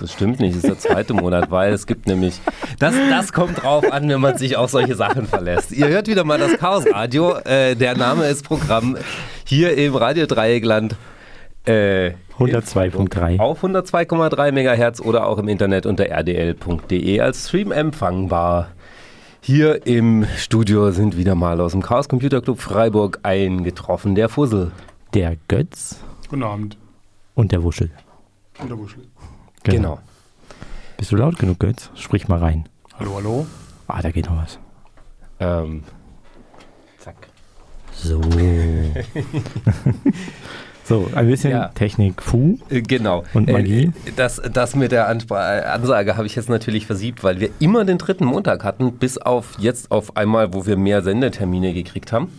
Das stimmt nicht, das ist der zweite Monat, weil es gibt nämlich, das, das kommt drauf an, wenn man sich auf solche Sachen verlässt. Ihr hört wieder mal das Chaos Radio, äh, der Name ist Programm hier im Radio Dreieckland. Äh, 102.3. Auf 102,3 MHz oder auch im Internet unter rdl.de als Stream empfangbar. Hier im Studio sind wieder mal aus dem Chaos Computer Club Freiburg eingetroffen der Fussel. Der Götz. Guten Abend. Und der Wuschel. Und der Wuschel. Genau. genau. Bist du laut genug, Götz? Sprich mal rein. Hallo, hallo. Ah, da geht noch was. Ähm. Zack. So. So, ein bisschen ja. Technik, Fu. Äh, genau. Und Magie. Äh, das, das mit der Ansage habe ich jetzt natürlich versiebt, weil wir immer den dritten Montag hatten, bis auf jetzt auf einmal, wo wir mehr Sendetermine gekriegt haben.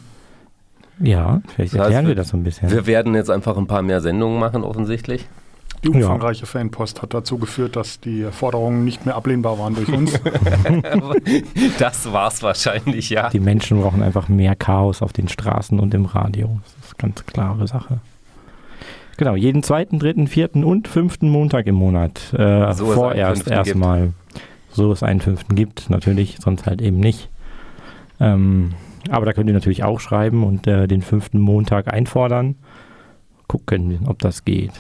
Ja, vielleicht das erklären heißt, wir das so ein bisschen. Wir werden jetzt einfach ein paar mehr Sendungen machen, offensichtlich. Die umfangreiche ja. Fanpost hat dazu geführt, dass die Forderungen nicht mehr ablehnbar waren durch uns. das war es wahrscheinlich, ja. Die Menschen brauchen einfach mehr Chaos auf den Straßen und im Radio. Das ist eine ganz klare Sache. Genau, jeden zweiten, dritten, vierten und fünften Montag im Monat. Äh, so vorerst erstmal. So es einen fünften gibt, natürlich, sonst halt eben nicht. Ähm, aber da könnt ihr natürlich auch schreiben und äh, den fünften Montag einfordern. Gucken, ob das geht.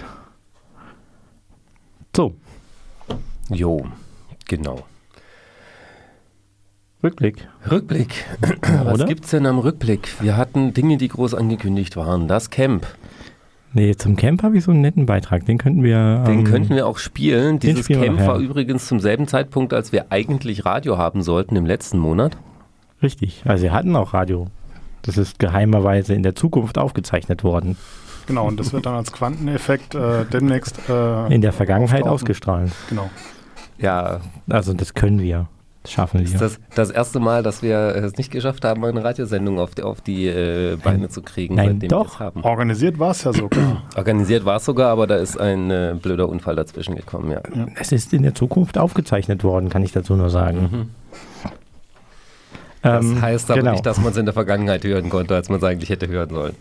So. Jo, genau. Rückblick. Rückblick. Was gibt es denn am Rückblick? Wir hatten Dinge, die groß angekündigt waren. Das Camp. Nee, zum Camp habe ich so einen netten Beitrag. Den könnten wir. Den ähm, könnten wir auch spielen. Dieses Camp war übrigens zum selben Zeitpunkt, als wir eigentlich Radio haben sollten im letzten Monat. Richtig. Also wir hatten auch Radio. Das ist geheimerweise in der Zukunft aufgezeichnet worden. Genau, und das wird dann als Quanteneffekt äh, demnächst äh, in der Vergangenheit auftauchen. ausgestrahlt. Genau. Ja, also das können wir. Das schaffen wir. Das ist das, das erste Mal, dass wir es nicht geschafft haben, eine Radiosendung auf die, auf die äh, Beine zu kriegen, Nein, seitdem doch. wir es haben. Organisiert war es ja sogar. Organisiert war es sogar, aber da ist ein äh, blöder Unfall dazwischen gekommen, ja. ja. Es ist in der Zukunft aufgezeichnet worden, kann ich dazu nur sagen. Mhm. Das ähm, heißt aber genau. nicht, dass man es in der Vergangenheit hören konnte, als man es eigentlich hätte hören sollen.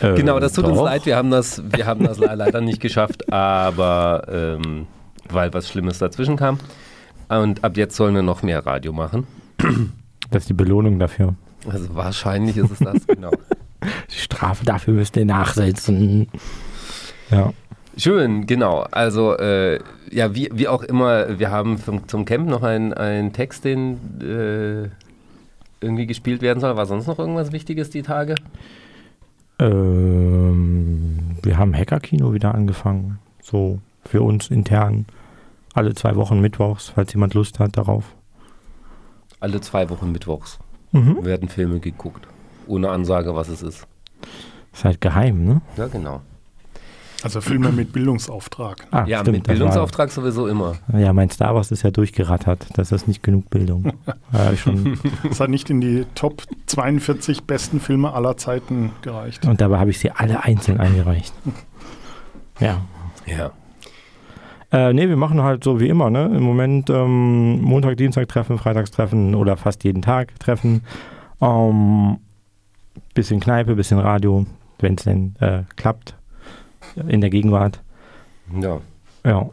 Äh, genau, das tut doch. uns leid, wir haben das, wir haben das leider nicht geschafft, aber ähm, weil was Schlimmes dazwischen kam. Und ab jetzt sollen wir noch mehr Radio machen. Das ist die Belohnung dafür. Also wahrscheinlich ist es das, genau. Die Strafe dafür müsst ihr nachsetzen. Ja. Schön, genau. Also, äh, ja, wie, wie auch immer, wir haben zum, zum Camp noch einen Text, den äh, irgendwie gespielt werden soll. War sonst noch irgendwas Wichtiges die Tage? Ähm, wir haben Hackerkino wieder angefangen. So für uns intern alle zwei Wochen mittwochs, falls jemand Lust hat darauf. Alle zwei Wochen mittwochs mhm. werden Filme geguckt. Ohne Ansage, was es ist. Ist halt geheim, ne? Ja, genau. Also Filme mit Bildungsauftrag. Ah, ja, stimmt, mit Bildungsauftrag sowieso immer. Ja, mein Star Wars ist ja durchgerattert. Das ist nicht genug Bildung. ja, schon das hat nicht in die Top 42 besten Filme aller Zeiten gereicht. Und dabei habe ich sie alle einzeln eingereicht. ja. Ja. Äh, nee, wir machen halt so wie immer, ne? Im Moment ähm, Montag, Dienstag treffen, Freitags treffen oder fast jeden Tag treffen. Ähm, bisschen Kneipe, bisschen Radio, wenn es denn äh, klappt. In der Gegenwart. Ja. Ja.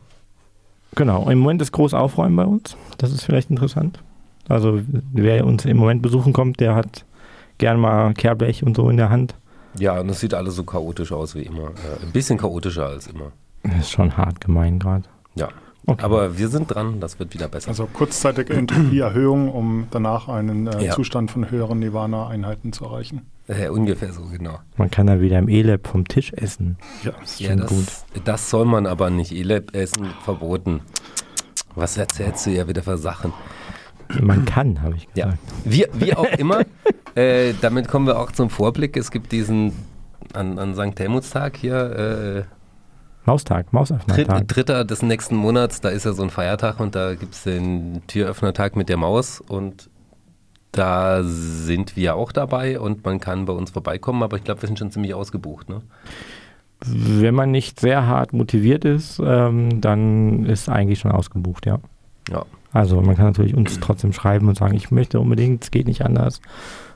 Genau. Im Moment ist groß Aufräumen bei uns. Das ist vielleicht interessant. Also wer uns im Moment besuchen kommt, der hat gern mal Kehrblech und so in der Hand. Ja, und es sieht alles so chaotisch aus wie immer. Ja, ein bisschen chaotischer als immer. Das ist schon hart gemein gerade. Ja. Okay. Aber wir sind dran, das wird wieder besser. Also kurzzeitige Entropieerhöhung, um danach einen äh, ja. Zustand von höheren Nirvana-Einheiten zu erreichen. Ja, ungefähr so, genau. Man kann da wieder im E-Lab vom Tisch essen. Ja, das ist ja, schon das, gut. Das soll man aber nicht. E-Lab essen verboten. Was erzählst du ja wieder für Sachen? Man kann, habe ich gesagt. Ja. Wie, wie auch immer, äh, damit kommen wir auch zum Vorblick. Es gibt diesen an, an St. Helmutstag hier. Äh, Maustag, Mausöffnertag. Dritter des nächsten Monats, da ist ja so ein Feiertag und da gibt es den Türöffnertag mit der Maus und da sind wir auch dabei und man kann bei uns vorbeikommen, aber ich glaube, wir sind schon ziemlich ausgebucht. Ne? Wenn man nicht sehr hart motiviert ist, ähm, dann ist eigentlich schon ausgebucht, ja. Ja. Also man kann natürlich uns trotzdem schreiben und sagen, ich möchte unbedingt, es geht nicht anders.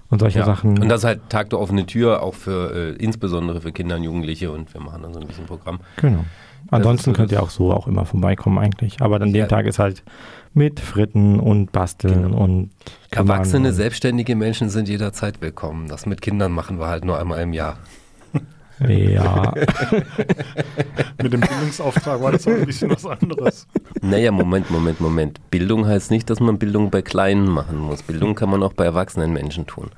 und solche ja. Sachen. Und das ist halt Tag der offenen Tür, auch für äh, insbesondere für Kinder und Jugendliche und wir machen dann so ein bisschen Programm. Genau. Ansonsten könnt ihr auch so auch immer vorbeikommen eigentlich. Aber dann ja. der Tag ist halt mit Fritten und Basteln genau. und Erwachsene, selbstständige Menschen sind jederzeit willkommen. Das mit Kindern machen wir halt nur einmal im Jahr. Ja. Mit dem Bildungsauftrag war das auch ein bisschen was anderes. Naja, Moment, Moment, Moment. Bildung heißt nicht, dass man Bildung bei Kleinen machen muss. Bildung kann man auch bei erwachsenen Menschen tun.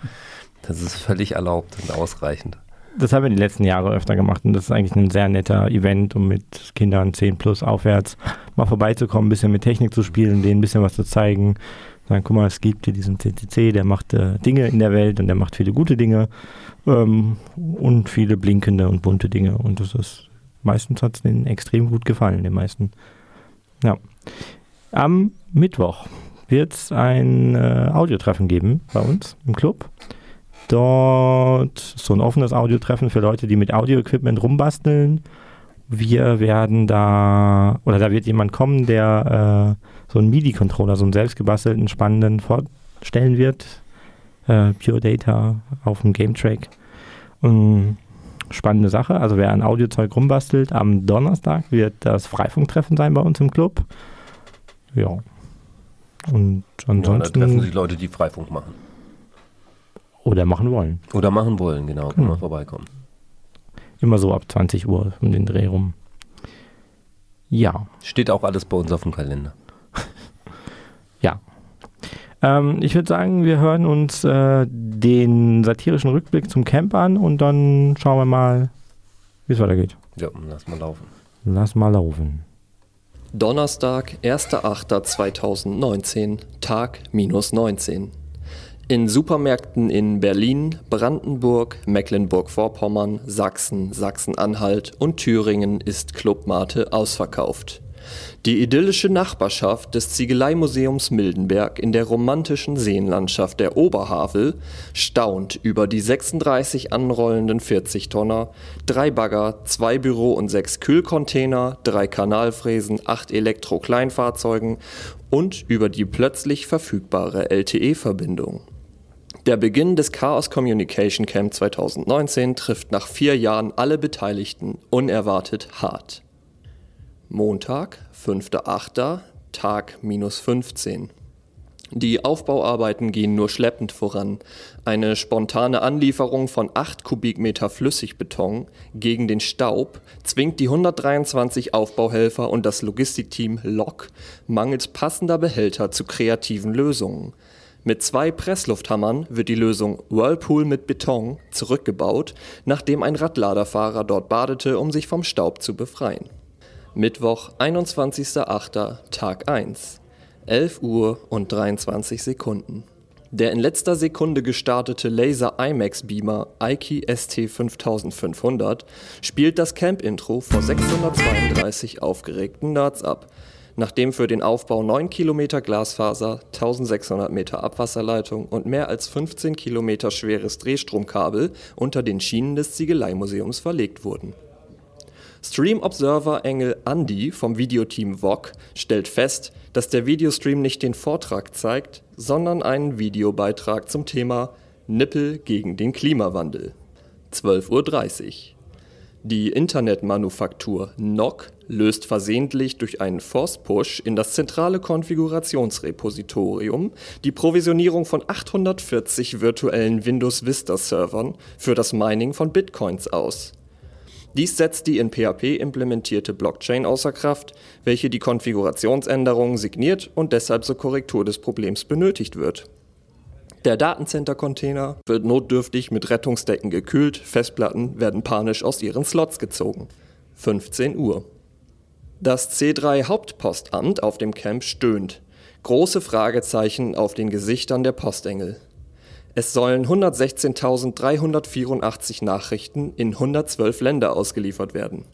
Das ist völlig erlaubt und ausreichend. Das haben wir die letzten Jahre öfter gemacht und das ist eigentlich ein sehr netter Event, um mit Kindern 10 plus aufwärts mal vorbeizukommen, ein bisschen mit Technik zu spielen, denen ein bisschen was zu zeigen. Sagen, guck mal, es gibt hier diesen CCC, der macht äh, Dinge in der Welt und der macht viele gute Dinge ähm, und viele blinkende und bunte Dinge. Und das ist meistens hat es denen extrem gut gefallen, den meisten. Ja. Am Mittwoch wird es ein äh, Audiotreffen geben bei uns im Club. Dort so ein offenes Audiotreffen für Leute, die mit Audio-Equipment rumbasteln. Wir werden da, oder da wird jemand kommen, der äh, so einen MIDI-Controller, so einen selbstgebastelten, spannenden vorstellen wird. Äh, Pure Data auf dem Game Track. Und spannende Sache. Also wer an Audiozeug rumbastelt, am Donnerstag wird das Freifunktreffen sein bei uns im Club. Ja. Und ansonsten. Ja, da treffen sich Leute, die Freifunk machen. Oder machen wollen. Oder machen wollen, genau. Kann genau. man vorbeikommen. Immer so ab 20 Uhr um den Dreh rum. Ja. Steht auch alles bei uns auf dem Kalender. ja. Ähm, ich würde sagen, wir hören uns äh, den satirischen Rückblick zum Camp an und dann schauen wir mal, wie es weitergeht. Ja, lass mal laufen. Lass mal laufen. Donnerstag, 1.8.2019, Tag minus 19. In Supermärkten in Berlin, Brandenburg, Mecklenburg-Vorpommern, Sachsen, Sachsen-Anhalt und Thüringen ist Clubmate ausverkauft. Die idyllische Nachbarschaft des Ziegeleimuseums Mildenberg in der romantischen Seenlandschaft der Oberhavel staunt über die 36 anrollenden 40-Tonner, drei Bagger, zwei Büro- und sechs Kühlcontainer, drei Kanalfräsen, acht Elektro-Kleinfahrzeugen und über die plötzlich verfügbare LTE-Verbindung. Der Beginn des Chaos Communication Camp 2019 trifft nach vier Jahren alle Beteiligten unerwartet hart. Montag, 5.8., Tag minus 15. Die Aufbauarbeiten gehen nur schleppend voran. Eine spontane Anlieferung von 8 Kubikmeter Flüssigbeton gegen den Staub zwingt die 123 Aufbauhelfer und das Logistikteam LOC mangels passender Behälter zu kreativen Lösungen. Mit zwei Presslufthammern wird die Lösung Whirlpool mit Beton zurückgebaut, nachdem ein Radladerfahrer dort badete, um sich vom Staub zu befreien. Mittwoch, 21.08., Tag 1, 11 Uhr und 23 Sekunden. Der in letzter Sekunde gestartete Laser IMAX Beamer Aiki ST 5500 spielt das Camp-Intro vor 632 aufgeregten Nerds ab nachdem für den Aufbau 9 Kilometer Glasfaser, 1600 Meter Abwasserleitung und mehr als 15 Kilometer schweres Drehstromkabel unter den Schienen des Ziegeleimuseums verlegt wurden. Stream Observer Engel Andy vom Videoteam VOG stellt fest, dass der Videostream nicht den Vortrag zeigt, sondern einen Videobeitrag zum Thema Nippel gegen den Klimawandel. 12.30 Uhr. Die Internetmanufaktur NOC löst versehentlich durch einen Force-Push in das zentrale Konfigurationsrepositorium die Provisionierung von 840 virtuellen Windows Vista-Servern für das Mining von Bitcoins aus. Dies setzt die in PHP implementierte Blockchain außer Kraft, welche die Konfigurationsänderungen signiert und deshalb zur Korrektur des Problems benötigt wird. Der Datencenter-Container wird notdürftig mit Rettungsdecken gekühlt, Festplatten werden panisch aus ihren Slots gezogen. 15 Uhr. Das C3 Hauptpostamt auf dem Camp stöhnt. Große Fragezeichen auf den Gesichtern der Postengel. Es sollen 116.384 Nachrichten in 112 Länder ausgeliefert werden.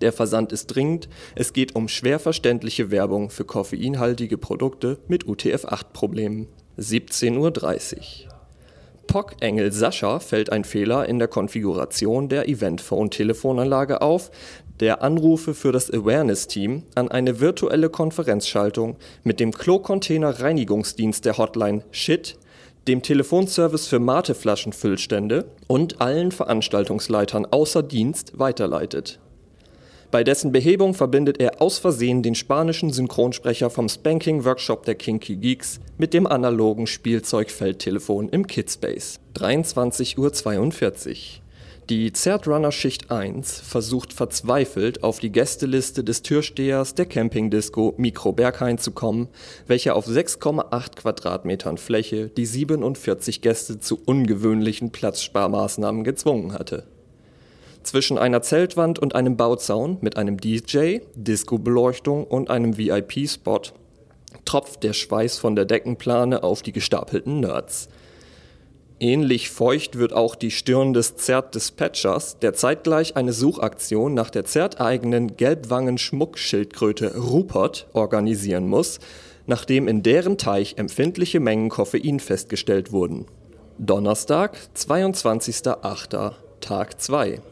Der Versand ist dringend, es geht um schwer verständliche Werbung für koffeinhaltige Produkte mit UTF-8-Problemen. 17.30 Uhr. POC-Engel Sascha fällt ein Fehler in der Konfiguration der Eventphone-Telefonanlage auf, der Anrufe für das Awareness-Team an eine virtuelle Konferenzschaltung mit dem Klo-Container-Reinigungsdienst der Hotline SHIT dem Telefonservice für Mateflaschenfüllstände und allen Veranstaltungsleitern außer Dienst weiterleitet. Bei dessen Behebung verbindet er aus Versehen den spanischen Synchronsprecher vom Spanking Workshop der Kinky Geeks mit dem analogen Spielzeugfeldtelefon im Kidspace. 23.42 Uhr. Die Zertrunner Schicht 1 versucht verzweifelt auf die Gästeliste des Türstehers der Campingdisco Mikro Berghain zu kommen, welcher auf 6,8 Quadratmetern Fläche die 47 Gäste zu ungewöhnlichen Platzsparmaßnahmen gezwungen hatte. Zwischen einer Zeltwand und einem Bauzaun mit einem DJ, Disco-Beleuchtung und einem VIP-Spot tropft der Schweiß von der Deckenplane auf die gestapelten Nerds. Ähnlich feucht wird auch die Stirn des Zert-Dispatchers, der zeitgleich eine Suchaktion nach der Zert-eigenen Gelbwangen-Schmuckschildkröte Rupert organisieren muss, nachdem in deren Teich empfindliche Mengen Koffein festgestellt wurden. Donnerstag, 22.08., Tag 2.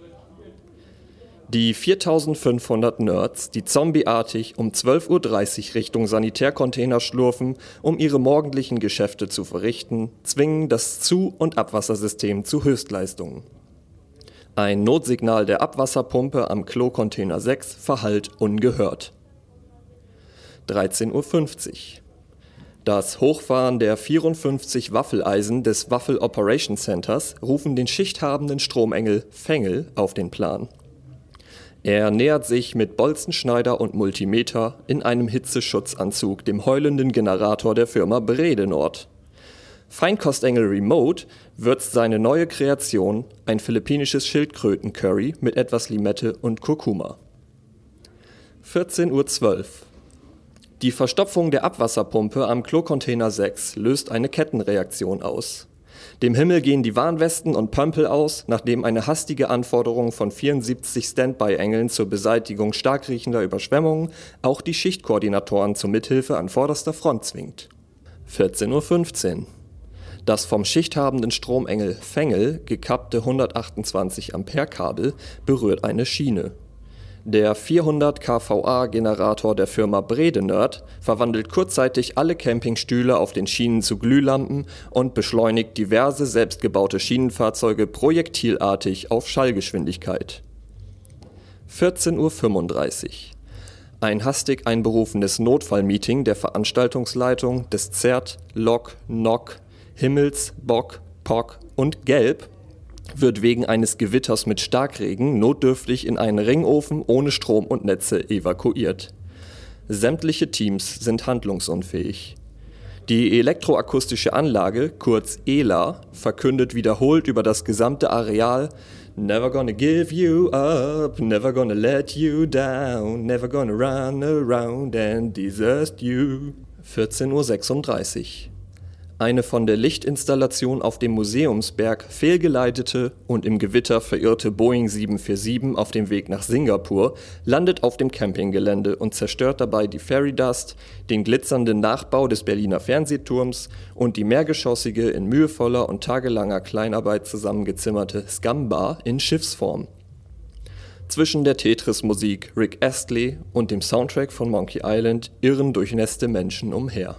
Die 4500 Nerds, die zombieartig um 12.30 Uhr Richtung Sanitärcontainer schlurfen, um ihre morgendlichen Geschäfte zu verrichten, zwingen das Zu- und Abwassersystem zu Höchstleistungen. Ein Notsignal der Abwasserpumpe am Klo-Container 6 verhallt ungehört. 13.50 Uhr. Das Hochfahren der 54 Waffeleisen des Waffel Operation Centers rufen den schichthabenden Stromengel Fengel auf den Plan. Er nähert sich mit Bolzenschneider und Multimeter in einem Hitzeschutzanzug dem heulenden Generator der Firma Bredenort. Feinkostengel Remote würzt seine neue Kreation, ein philippinisches Schildkröten-Curry mit etwas Limette und Kurkuma. 14.12 Uhr. Die Verstopfung der Abwasserpumpe am Klocontainer 6 löst eine Kettenreaktion aus. Dem Himmel gehen die Warnwesten und Pömpel aus, nachdem eine hastige Anforderung von 74 Standby-Engeln zur Beseitigung stark riechender Überschwemmungen auch die Schichtkoordinatoren zur Mithilfe an vorderster Front zwingt. 14.15 Uhr. Das vom schichthabenden Stromengel Fengel gekappte 128 Ampere Kabel berührt eine Schiene. Der 400 kVA-Generator der Firma Bredenerd verwandelt kurzzeitig alle Campingstühle auf den Schienen zu Glühlampen und beschleunigt diverse selbstgebaute Schienenfahrzeuge projektilartig auf Schallgeschwindigkeit. 14.35 Uhr. Ein hastig einberufenes Notfallmeeting der Veranstaltungsleitung des ZERT, LOK, NOK, Himmels, Bock, POC und Gelb wird wegen eines Gewitters mit Starkregen notdürftig in einen Ringofen ohne Strom und Netze evakuiert. Sämtliche Teams sind handlungsunfähig. Die elektroakustische Anlage, kurz ELA, verkündet wiederholt über das gesamte Areal Never gonna give you up, never gonna let you down, never gonna run around and desert you. 14.36 Uhr eine von der Lichtinstallation auf dem Museumsberg fehlgeleitete und im Gewitter verirrte Boeing 747 auf dem Weg nach Singapur landet auf dem Campinggelände und zerstört dabei die Fairy Dust, den glitzernden Nachbau des Berliner Fernsehturms und die mehrgeschossige, in mühevoller und tagelanger Kleinarbeit zusammengezimmerte Scumbar in Schiffsform. Zwischen der Tetris-Musik Rick Astley und dem Soundtrack von Monkey Island irren durchnässte Menschen umher.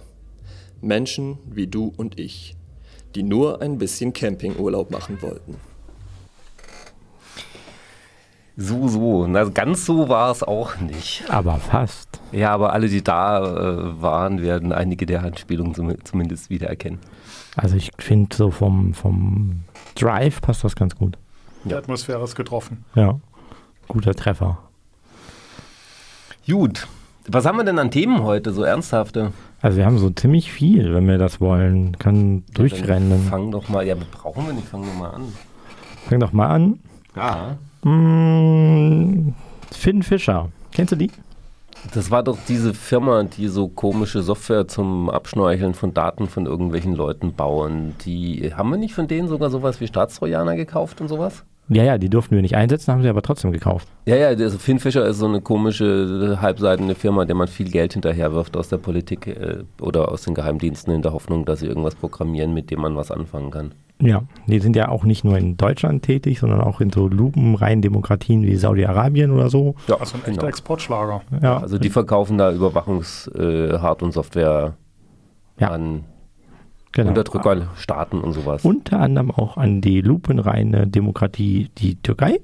Menschen wie du und ich, die nur ein bisschen Campingurlaub machen wollten. So, so. Na, ganz so war es auch nicht. Aber fast. Ja, aber alle, die da äh, waren, werden einige der Anspielungen zum, zumindest wiedererkennen. Also ich finde so vom, vom Drive passt das ganz gut. Die Atmosphäre ist getroffen. Ja, guter Treffer. Gut. Was haben wir denn an Themen heute, so ernsthafte? Also wir haben so ziemlich viel, wenn wir das wollen. Kann ja, durchrennen. Fang doch mal, ja, brauchen wir nicht, fang doch mal an. Fang doch mal an. Ja. Mmh, Finn Fischer. Kennst du die? Das war doch diese Firma, die so komische Software zum Abschnorcheln von Daten von irgendwelchen Leuten bauen. Die haben wir nicht von denen sogar sowas wie Staatstrojaner gekauft und sowas? Ja, ja, die durften wir nicht einsetzen, haben sie aber trotzdem gekauft. Ja, ja, also Finn Fischer ist so eine komische, halbseitende Firma, der man viel Geld hinterherwirft aus der Politik äh, oder aus den Geheimdiensten in der Hoffnung, dass sie irgendwas programmieren, mit dem man was anfangen kann. Ja, die sind ja auch nicht nur in Deutschland tätig, sondern auch in so lupenreinen Demokratien wie Saudi-Arabien oder so. Ja, also ein echter genau. Exportschlager. Ja. Also die verkaufen da Überwachungshard- äh, und Software ja. an Genau. Unterdrückerstaaten und sowas. Unter anderem auch an die lupenreine Demokratie, die Türkei.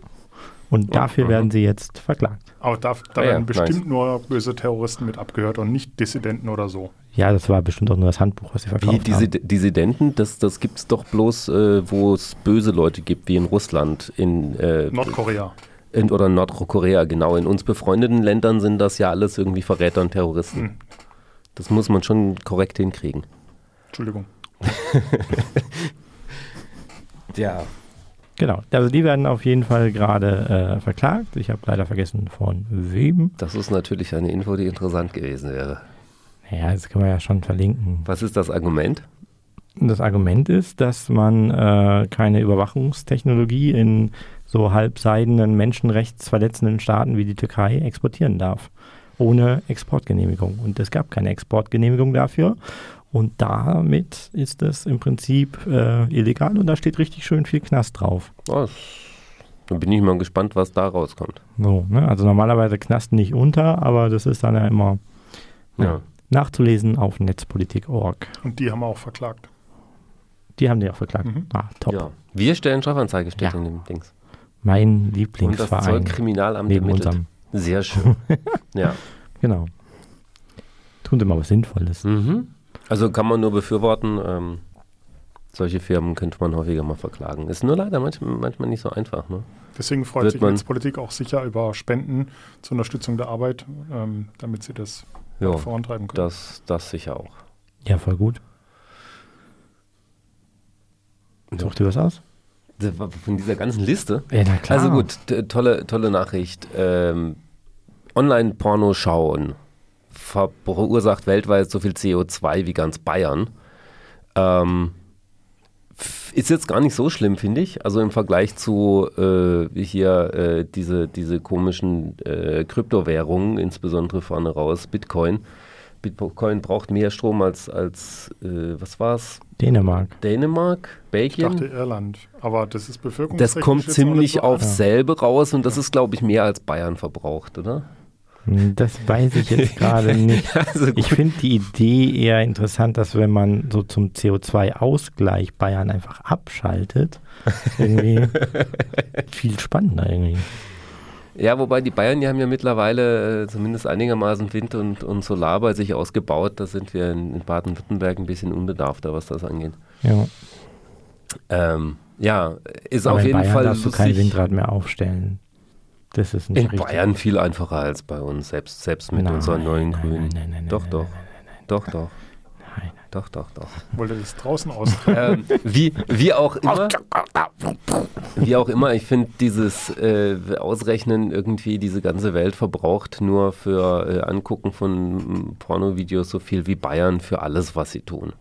Und dafür mhm. werden sie jetzt verklagt. Aber da, da ah, werden ja, bestimmt nice. nur böse Terroristen mit abgehört und nicht Dissidenten oder so. Ja, das war bestimmt auch nur das Handbuch, was sie verkauft wie, haben. Dissidenten, das, das gibt es doch bloß, äh, wo es böse Leute gibt, wie in Russland, in äh, Nordkorea. In, oder Nordkorea, genau. In uns befreundeten Ländern sind das ja alles irgendwie Verräter und Terroristen. Hm. Das muss man schon korrekt hinkriegen. Entschuldigung. ja. Genau, also die werden auf jeden Fall gerade äh, verklagt. Ich habe leider vergessen, von wem. Das ist natürlich eine Info, die interessant gewesen wäre. Ja, das können wir ja schon verlinken. Was ist das Argument? Das Argument ist, dass man äh, keine Überwachungstechnologie in so halbseidenen, menschenrechtsverletzenden Staaten wie die Türkei exportieren darf. Ohne Exportgenehmigung. Und es gab keine Exportgenehmigung dafür. Und damit ist es im Prinzip äh, illegal und da steht richtig schön viel Knast drauf. Oh, dann bin ich mal gespannt, was da rauskommt. So, ne? Also normalerweise Knast nicht unter, aber das ist dann ja immer ja. nachzulesen auf netzpolitik.org. Und die haben wir auch verklagt. Die haben die auch verklagt. Mhm. Ah, top. Ja. Wir stellen Strafanzeige, steht ja. in dem Dings. Mein Lieblingsverein. Und das Zollkriminalamt neben ermittelt. unserem. Sehr schön. ja. Genau. Tun sie mal was Sinnvolles. Mhm. Also kann man nur befürworten. Ähm, solche Firmen könnte man häufiger mal verklagen. Ist nur leider manchmal, manchmal nicht so einfach. Ne? Deswegen freut Wird sich Netzpolitik auch sicher über Spenden zur Unterstützung der Arbeit, ähm, damit sie das jo, vorantreiben können. Das, das sicher auch. Ja, voll gut. Such dir was aus? Von dieser ganzen Liste? Ja, na klar. Also gut, tolle, tolle Nachricht. Ähm, Online-Porno schauen verursacht weltweit so viel CO2 wie ganz Bayern. Ähm, ist jetzt gar nicht so schlimm, finde ich. Also im Vergleich zu äh, hier äh, diese, diese komischen äh, Kryptowährungen, insbesondere vorne raus, Bitcoin. Bitcoin braucht mehr Strom als, als äh, was war's? Dänemark. Dänemark, Belgien. Ich dachte Irland, aber das ist Bevölkerung. Das kommt ziemlich aufs selbe raus und das ist, glaube ich, mehr als Bayern verbraucht, oder? Das weiß ich jetzt gerade nicht. also ich finde die Idee eher interessant, dass wenn man so zum CO2-Ausgleich Bayern einfach abschaltet, irgendwie viel spannender irgendwie. Ja, wobei die Bayern, die haben ja mittlerweile äh, zumindest einigermaßen Wind und, und Solar bei sich ausgebaut. Da sind wir in, in Baden-Württemberg ein bisschen unbedarfter, was das angeht. Ja. Ähm, ja, ist Aber auf jeden Bayern Fall. darfst du kein Windrad mehr aufstellen. Das ist nicht In richtig. Bayern viel einfacher als bei uns, selbst, selbst mit nein, unseren neuen nein, Grünen. Nein, nein, doch, doch. Doch, doch. Nein. Doch, doch, doch. Wollte das draußen aus? ähm, wie, wie auch immer. wie auch immer, ich finde dieses äh, Ausrechnen irgendwie, diese ganze Welt verbraucht nur für äh, Angucken von Pornovideos so viel wie Bayern für alles, was sie tun.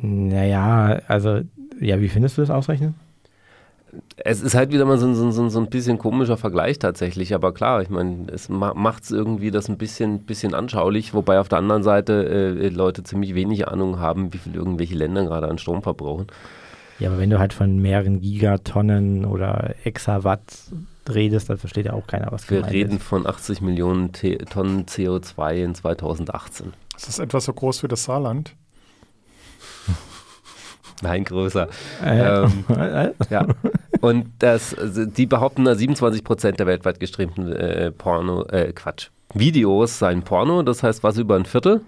Naja, also, ja, wie findest du das Ausrechnen? Es ist halt wieder mal so, so, so, ein bisschen komischer Vergleich tatsächlich, aber klar, ich meine, es macht es irgendwie das ein bisschen, bisschen anschaulich, wobei auf der anderen Seite äh, Leute ziemlich wenig Ahnung haben, wie viel irgendwelche Länder gerade an Strom verbrauchen. Ja, aber wenn du halt von mehreren Gigatonnen oder Exawatt redest, dann versteht ja auch keiner, was Wir reden ist. von 80 Millionen T Tonnen CO2 in 2018. Das ist etwas so groß wie das Saarland. Nein, größer. Äh, ähm, ja. Und das, also die behaupten, 27 Prozent der weltweit gestreamten äh, Porno, äh, Quatsch, Videos seien Porno, das heißt was über ein Viertel.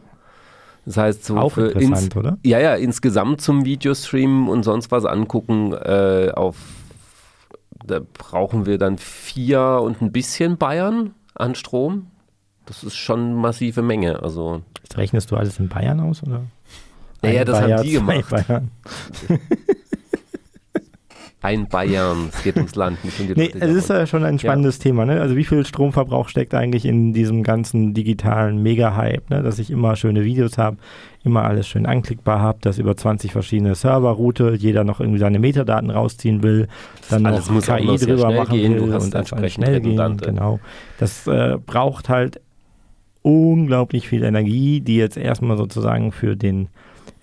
Das heißt, so Auch interessant, oder? Ja, ja, insgesamt zum Videostreamen und sonst was angucken, äh, auf, da brauchen wir dann vier und ein bisschen Bayern an Strom. Das ist schon eine massive Menge. Also. Das rechnest du alles in Bayern aus, oder? Naja, das Bayer, haben die gemacht. Bayern. ein Bayern, es geht ums Land, nicht um die nee, Leute. Es ist ja schon ein spannendes ja. Thema. Ne? Also wie viel Stromverbrauch steckt eigentlich in diesem ganzen digitalen Mega-Hype, ne? dass ich immer schöne Videos habe, immer alles schön anklickbar habe, dass über 20 verschiedene Serverroute jeder noch irgendwie seine Metadaten rausziehen will, dann alles noch KI noch drüber machen gehen, will und dann schnell gehen. Genau. Das äh, braucht halt unglaublich viel Energie, die jetzt erstmal sozusagen für den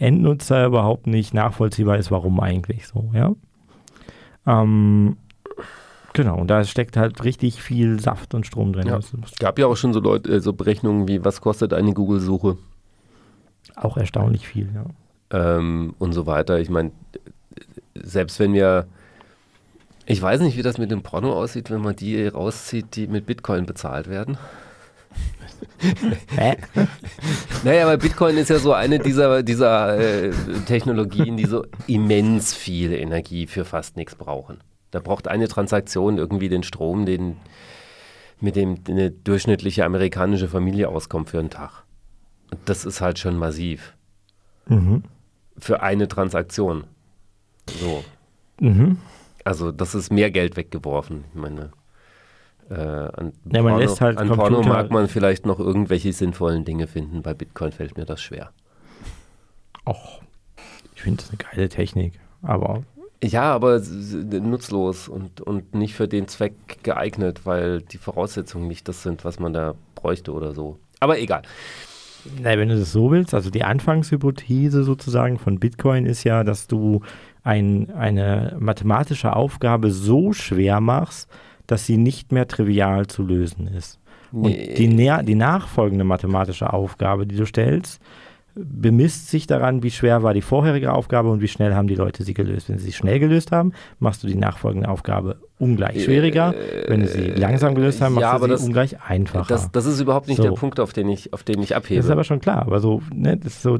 Endnutzer überhaupt nicht nachvollziehbar ist, warum eigentlich so, ja. Ähm, genau, und da steckt halt richtig viel Saft und Strom drin. Ja. Es gab ja auch schon so Leute, äh, so Berechnungen wie, was kostet eine Google-Suche? Auch erstaunlich viel, ja. ähm, und so weiter. Ich meine, selbst wenn wir, ich weiß nicht, wie das mit dem Porno aussieht, wenn man die rauszieht, die mit Bitcoin bezahlt werden. Hä? naja, aber Bitcoin ist ja so eine dieser, dieser äh, Technologien, die so immens viel Energie für fast nichts brauchen. Da braucht eine Transaktion irgendwie den Strom, den, mit dem eine durchschnittliche amerikanische Familie auskommt für einen Tag. Und das ist halt schon massiv. Mhm. Für eine Transaktion. So. Mhm. Also, das ist mehr Geld weggeworfen. Ich meine, äh, an, ja, Porno, halt an Porno mag man vielleicht noch irgendwelche sinnvollen Dinge finden. Bei Bitcoin fällt mir das schwer. Och, ich finde das eine geile Technik, aber. Ja, aber nutzlos und, und nicht für den Zweck geeignet, weil die Voraussetzungen nicht das sind, was man da bräuchte oder so. Aber egal. Na, wenn du das so willst, also die Anfangshypothese sozusagen von Bitcoin ist ja, dass du ein, eine mathematische Aufgabe so schwer machst, dass sie nicht mehr trivial zu lösen ist. Und die, die nachfolgende mathematische Aufgabe, die du stellst, bemisst sich daran, wie schwer war die vorherige Aufgabe und wie schnell haben die Leute sie gelöst. Wenn sie sie schnell gelöst haben, machst du die nachfolgende Aufgabe ungleich schwieriger. Äh, Wenn sie langsam gelöst haben, machst ja, du sie das, ungleich einfacher. Das, das, ist überhaupt nicht so. der Punkt, auf den ich, auf den ich abhebe. Das ist aber schon klar. Aber so, ne, das ist so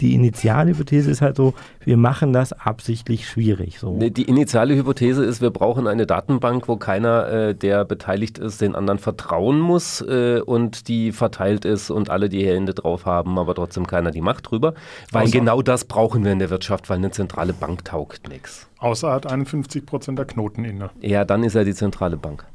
die initiale Hypothese ist halt so, wir machen das absichtlich schwierig. So. Die initiale Hypothese ist, wir brauchen eine Datenbank, wo keiner, äh, der beteiligt ist, den anderen vertrauen muss äh, und die verteilt ist und alle die Hände drauf haben, aber trotzdem keiner die Macht drüber. Weil Außer genau das brauchen wir in der Wirtschaft, weil eine zentrale Bank taugt nichts. Außer er hat 51 Prozent der Knoten inne. Ja, dann ist er die zentrale Bank.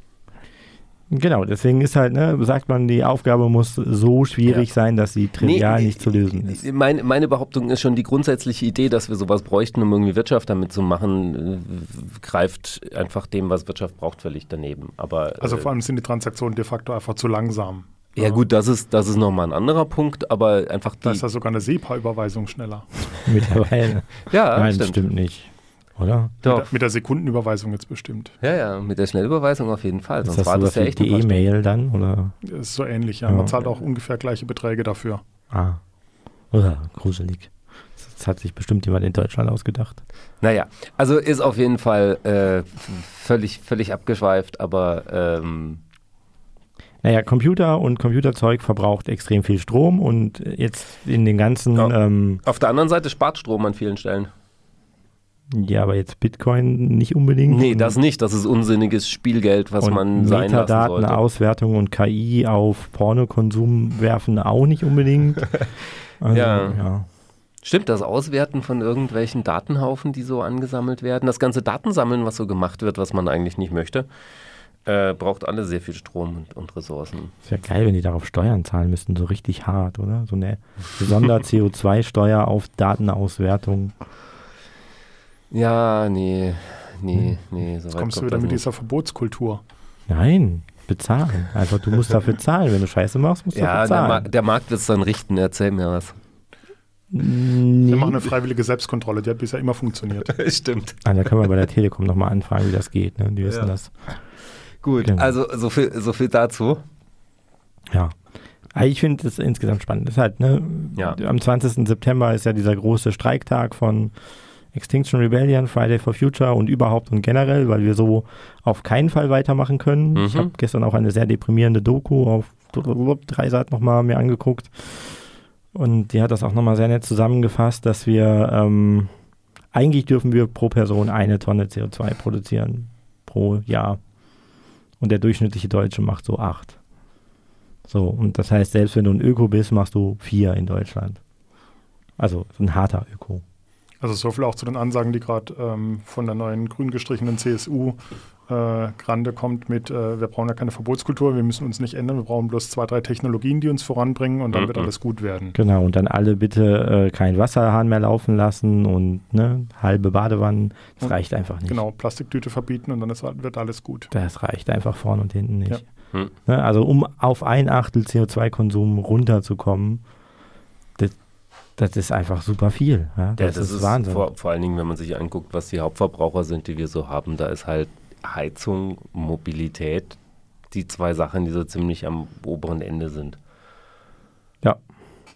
Genau, deswegen ist halt, ne, sagt man, die Aufgabe muss so schwierig ja. sein, dass sie trivial nee, nicht zu lösen ist. Meine, meine Behauptung ist schon, die grundsätzliche Idee, dass wir sowas bräuchten, um irgendwie Wirtschaft damit zu machen, äh, greift einfach dem, was Wirtschaft braucht, völlig daneben. Aber, also äh, vor allem sind die Transaktionen de facto einfach zu langsam. Ja, ja, gut, das ist, das ist nochmal ein anderer Punkt, aber einfach die. Da ist ja sogar eine SEPA-Überweisung schneller. Mittlerweile. ja, Nein, stimmt. stimmt nicht oder? Doch. Mit der, mit der, Sekundenüberweisung jetzt bestimmt. Ja, ja, mit der Schnellüberweisung auf jeden Fall. Sonst das war das ja echt die E-Mail dann, oder? Das ist so ähnlich, ja. Man zahlt auch ungefähr gleiche Beträge dafür. Ah. Oder gruselig. Das hat sich bestimmt jemand in Deutschland ausgedacht. Naja, also ist auf jeden Fall äh, völlig, völlig abgeschweift, aber ähm naja, Computer und Computerzeug verbraucht extrem viel Strom und jetzt in den ganzen. Ja. Ähm, auf der anderen Seite spart Strom an vielen Stellen. Ja, aber jetzt Bitcoin nicht unbedingt. Nee, das nicht. Das ist unsinniges Spielgeld, was man sein lassen sollte. Auswertung und KI auf Pornokonsum werfen auch nicht unbedingt. Also, ja. ja. Stimmt, das Auswerten von irgendwelchen Datenhaufen, die so angesammelt werden, das ganze Datensammeln, was so gemacht wird, was man eigentlich nicht möchte, äh, braucht alle sehr viel Strom und, und Ressourcen. Das wäre geil, wenn die darauf Steuern zahlen müssten, so richtig hart, oder? So eine Sonder-CO2-Steuer auf Datenauswertung. Ja, nee, nee, nee. So Jetzt kommst du wieder mit dieser Verbotskultur. Nein, bezahlen. Einfach, du musst dafür zahlen. Wenn du Scheiße machst, musst du ja, dafür zahlen. Ja, der, der, Markt wird es dann richten. Erzähl mir was. Nee. Wir machen eine freiwillige Selbstkontrolle. Die hat bisher immer funktioniert. Stimmt. Ah, da können wir bei der Telekom nochmal anfragen, wie das geht. Ne? Die wissen ja. das. Gut, genau. also so viel, so viel dazu. Ja. Ah, ich finde es insgesamt spannend. Das ist halt, ne, ja. Am 20. September ist ja dieser große Streiktag von Extinction Rebellion, Friday for Future und überhaupt und generell, weil wir so auf keinen Fall weitermachen können. Mhm. Ich habe gestern auch eine sehr deprimierende Doku auf drei Seiten nochmal mir angeguckt. Und die hat das auch nochmal sehr nett zusammengefasst, dass wir ähm, eigentlich dürfen wir pro Person eine Tonne CO2 produzieren pro Jahr. Und der durchschnittliche Deutsche macht so acht. So, und das heißt, selbst wenn du ein Öko bist, machst du vier in Deutschland. Also ein harter Öko. Also so viel auch zu den Ansagen, die gerade ähm, von der neuen grün gestrichenen CSU äh, Grande kommt mit, äh, wir brauchen ja keine Verbotskultur, wir müssen uns nicht ändern, wir brauchen bloß zwei, drei Technologien, die uns voranbringen und dann mhm. wird alles gut werden. Genau, und dann alle bitte äh, keinen Wasserhahn mehr laufen lassen und ne, halbe Badewannen, das und, reicht einfach nicht. Genau, Plastiktüte verbieten und dann ist, wird alles gut. Das reicht einfach vorne und hinten nicht. Ja. Mhm. Ne, also um auf ein Achtel CO2-Konsum runterzukommen, das ist einfach super viel. Ja? Das, ja, das ist, ist, Wahnsinn. Vor, vor, allen Dingen, wenn man sich anguckt, was die Hauptverbraucher sind, die wir so haben, da ist halt Heizung, Mobilität die zwei Sachen, die so ziemlich am oberen Ende sind. Ja.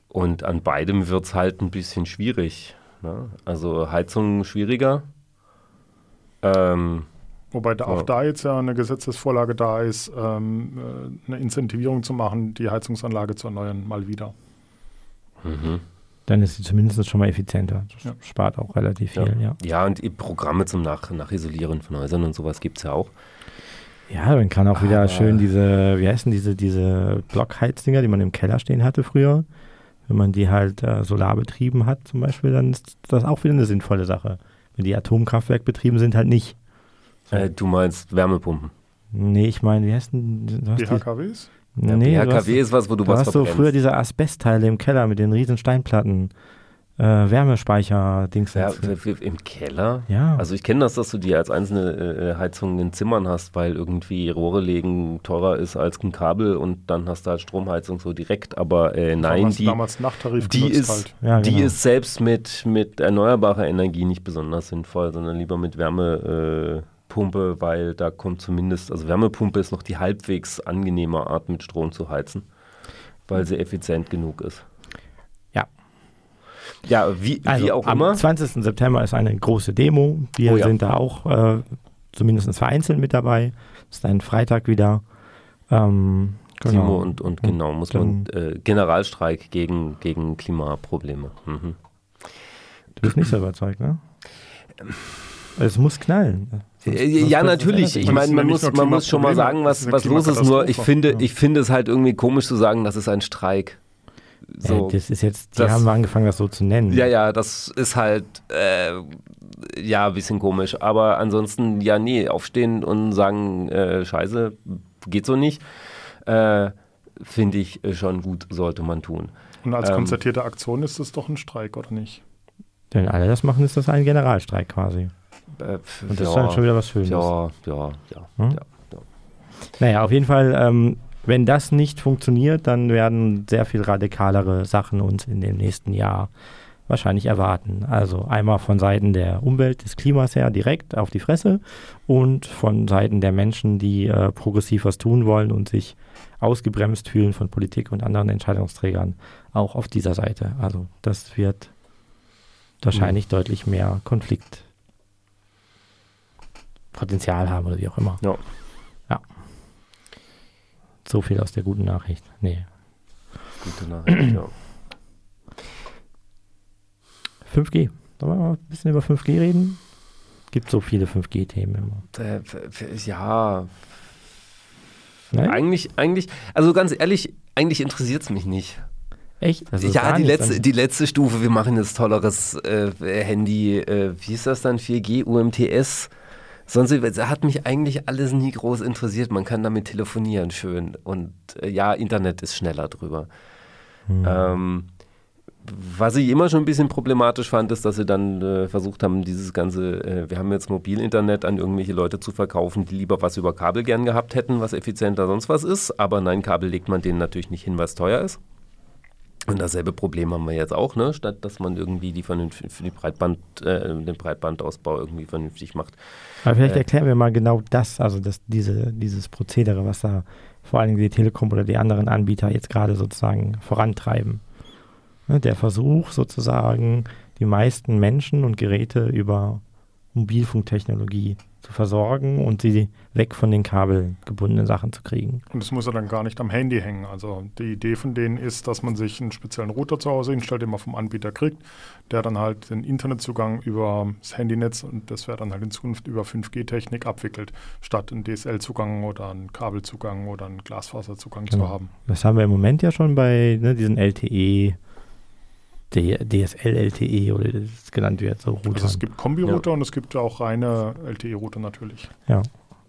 Und an beidem wird es halt ein bisschen schwierig. Ne? Also Heizung schwieriger. Ähm, Wobei da auch ja. da jetzt ja eine Gesetzesvorlage da ist, ähm, äh, eine Incentivierung zu machen, die Heizungsanlage zu erneuern, mal wieder. Mhm. Dann ist sie zumindest schon mal effizienter. Das ja. spart auch relativ viel, ja. Ja, ja und Programme zum Nach Nachisolieren von Häusern und sowas gibt es ja auch. Ja, man kann auch Aber wieder schön diese, wie heißen diese, diese Blockheizdinger, die man im Keller stehen hatte früher. Wenn man die halt äh, solar betrieben hat zum Beispiel, dann ist das auch wieder eine sinnvolle Sache. Wenn die Atomkraftwerk betrieben sind, halt nicht. So. Äh, du meinst Wärmepumpen? Nee, ich meine, wie heißt denn? Die HKWs? Ja, nee, BHKW ist was, wo du, du was hast so früher diese Asbestteile im Keller mit den riesen Steinplatten. Äh, Wärmespeicher-Dings. Ja, im Keller? Ja. Also ich kenne das, dass du die als einzelne äh, Heizungen in Zimmern hast, weil irgendwie Rohre legen teurer ist als ein Kabel und dann hast du halt Stromheizung so direkt. Aber äh, nein, die, damals Nachttarif die, ist, halt. ja, die genau. ist selbst mit, mit erneuerbarer Energie nicht besonders sinnvoll, sondern lieber mit Wärme äh, Wärmepumpe, weil da kommt zumindest, also Wärmepumpe ist noch die halbwegs angenehme Art, mit Strom zu heizen, weil sie effizient genug ist. Ja. Ja, wie, also, wie auch am immer. Am 20. September ist eine große Demo. Wir oh ja. sind da auch äh, zumindest vereinzelt mit dabei. Ist ein Freitag wieder. Ähm, genau. Timo und, und genau, muss man äh, Generalstreik gegen, gegen Klimaprobleme. Mhm. Du bist nicht so überzeugt, ne? Es muss knallen. Sonst, äh, ja, sonst natürlich. Ich meine, man, muss, man muss schon mal sagen, was, was los ist. Nur ich finde, ich finde es halt irgendwie komisch zu sagen, das ist ein Streik. So, ja, das ist jetzt, die das, haben angefangen, das so zu nennen. Ja, ja, das ist halt, äh, ja, ein bisschen komisch. Aber ansonsten, ja, nee, aufstehen und sagen, äh, scheiße, geht so nicht, äh, finde ich schon gut, sollte man tun. Und als ähm, konzertierte Aktion ist es doch ein Streik, oder nicht? Wenn alle das machen, ist das ein Generalstreik quasi. Äh, Und das ja, ist dann schon wieder was Schönes. Ja, ja, ja. Hm? ja, ja. Naja, auf jeden Fall, ähm, wenn das nicht funktioniert, dann werden sehr viel radikalere Sachen uns in dem nächsten Jahr wahrscheinlich erwarten. Also einmal von Seiten der Umwelt, des Klimas her direkt auf die Fresse und von Seiten der Menschen, die äh, progressiv was tun wollen und sich ausgebremst fühlen von Politik und anderen Entscheidungsträgern auch auf dieser Seite. Also das wird wahrscheinlich mhm. deutlich mehr Konflikt Potenzial haben oder wie auch immer. Ja. Ja. So viel aus der guten Nachricht. Nee. Gute Nachricht, ja. 5G. Sollen wir mal ein bisschen über 5G reden? Gibt so viele 5G-Themen immer. Äh, ja. Nein? Eigentlich, eigentlich, also ganz ehrlich, eigentlich interessiert es mich nicht. Echt? Also ja, die letzte, die letzte Stufe, wir machen jetzt tolleres äh, Handy, äh, wie ist das dann? 4G, UMTS. Sonst hat mich eigentlich alles nie groß interessiert. Man kann damit telefonieren, schön. Und äh, ja, Internet ist schneller drüber. Hm. Ähm, was ich immer schon ein bisschen problematisch fand, ist, dass sie dann äh, versucht haben, dieses ganze, äh, wir haben jetzt Mobilinternet an irgendwelche Leute zu verkaufen, die lieber was über Kabel gern gehabt hätten, was effizienter sonst was ist. Aber nein, Kabel legt man denen natürlich nicht hin, was teuer ist. Und dasselbe Problem haben wir jetzt auch, ne? statt dass man irgendwie die für die Breitband, äh, den Breitbandausbau irgendwie vernünftig macht. Aber vielleicht äh, erklären wir mal genau das, also das, diese, dieses Prozedere, was da vor allem die Telekom oder die anderen Anbieter jetzt gerade sozusagen vorantreiben. Ne? Der Versuch sozusagen, die meisten Menschen und Geräte über Mobilfunktechnologie zu versorgen und sie weg von den kabelgebundenen Sachen zu kriegen. Und das muss ja dann gar nicht am Handy hängen. Also die Idee von denen ist, dass man sich einen speziellen Router zu Hause hinstellt, den man vom Anbieter kriegt, der dann halt den Internetzugang über das Handynetz und das wäre dann halt in Zukunft über 5G-Technik abwickelt, statt einen DSL-Zugang oder einen Kabelzugang oder einen Glasfaserzugang genau. zu haben. Das haben wir im Moment ja schon bei ne, diesen LTE DSL LTE oder das genannt wird, so Router. Also es gibt Kombi-Router ja. und es gibt auch reine LTE-Router natürlich. Ja.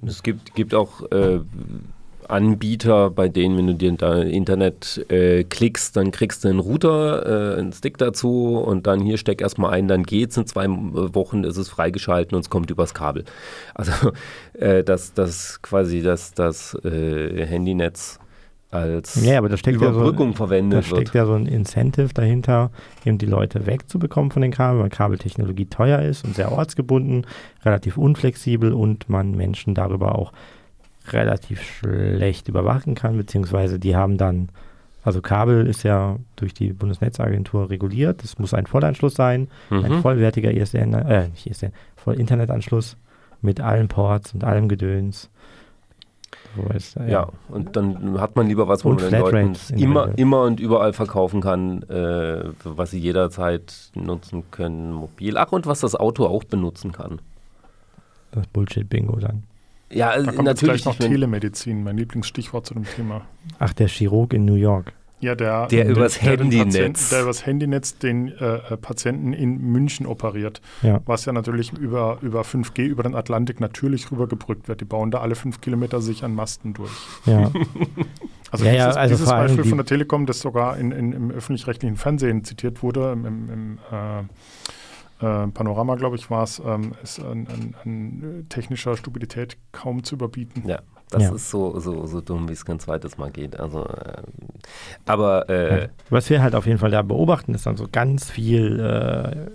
Es gibt, gibt auch äh, Anbieter, bei denen, wenn du dir da Internet äh, klickst, dann kriegst du einen Router, äh, einen Stick dazu und dann hier steck erstmal ein, dann geht's. In zwei Wochen ist es freigeschalten und es kommt übers Kabel. Also äh, das, das quasi das, das äh, Handynetz als ja, aber da steckt Überbrückung ja so, verwendet Da steckt ja so ein Incentive dahinter, eben die Leute wegzubekommen von den Kabeln, weil Kabeltechnologie teuer ist und sehr ortsgebunden, relativ unflexibel und man Menschen darüber auch relativ schlecht überwachen kann, beziehungsweise die haben dann Also Kabel ist ja durch die Bundesnetzagentur reguliert. Es muss ein Vollanschluss sein, mhm. ein vollwertiger ISDN, äh, nicht ISDN, voll Internetanschluss mit allen Ports und allem Gedöns. Ist, ja. ja. und dann hat man lieber was, wo und man den Leuten immer, immer und überall verkaufen kann, äh, was sie jederzeit nutzen können, mobil. Ach, und was das Auto auch benutzen kann. Das Bullshit-Bingo dann. Ja, da kommt natürlich noch Telemedizin, mein Lieblingsstichwort zu dem Thema. Ach, der Chirurg in New York. Ja, der, der übers der Handynetz. Der übers Handynetz den äh, äh, Patienten in München operiert. Ja. Was ja natürlich über, über 5G über den Atlantik natürlich rübergebrückt wird. Die bauen da alle fünf Kilometer sich an Masten durch. Ja. also, ja, dieses, also dieses Beispiel von der Telekom, das sogar in, in, im öffentlich-rechtlichen Fernsehen zitiert wurde, im, im, im äh, äh, Panorama, glaube ich, war es, ähm, ist an, an, an, technischer Stupidität kaum zu überbieten. Ja, das ja. ist so, so, so dumm, wie es kein zweites Mal geht. Also, äh, aber äh, was wir halt auf jeden Fall da beobachten, ist dann so ganz viel äh,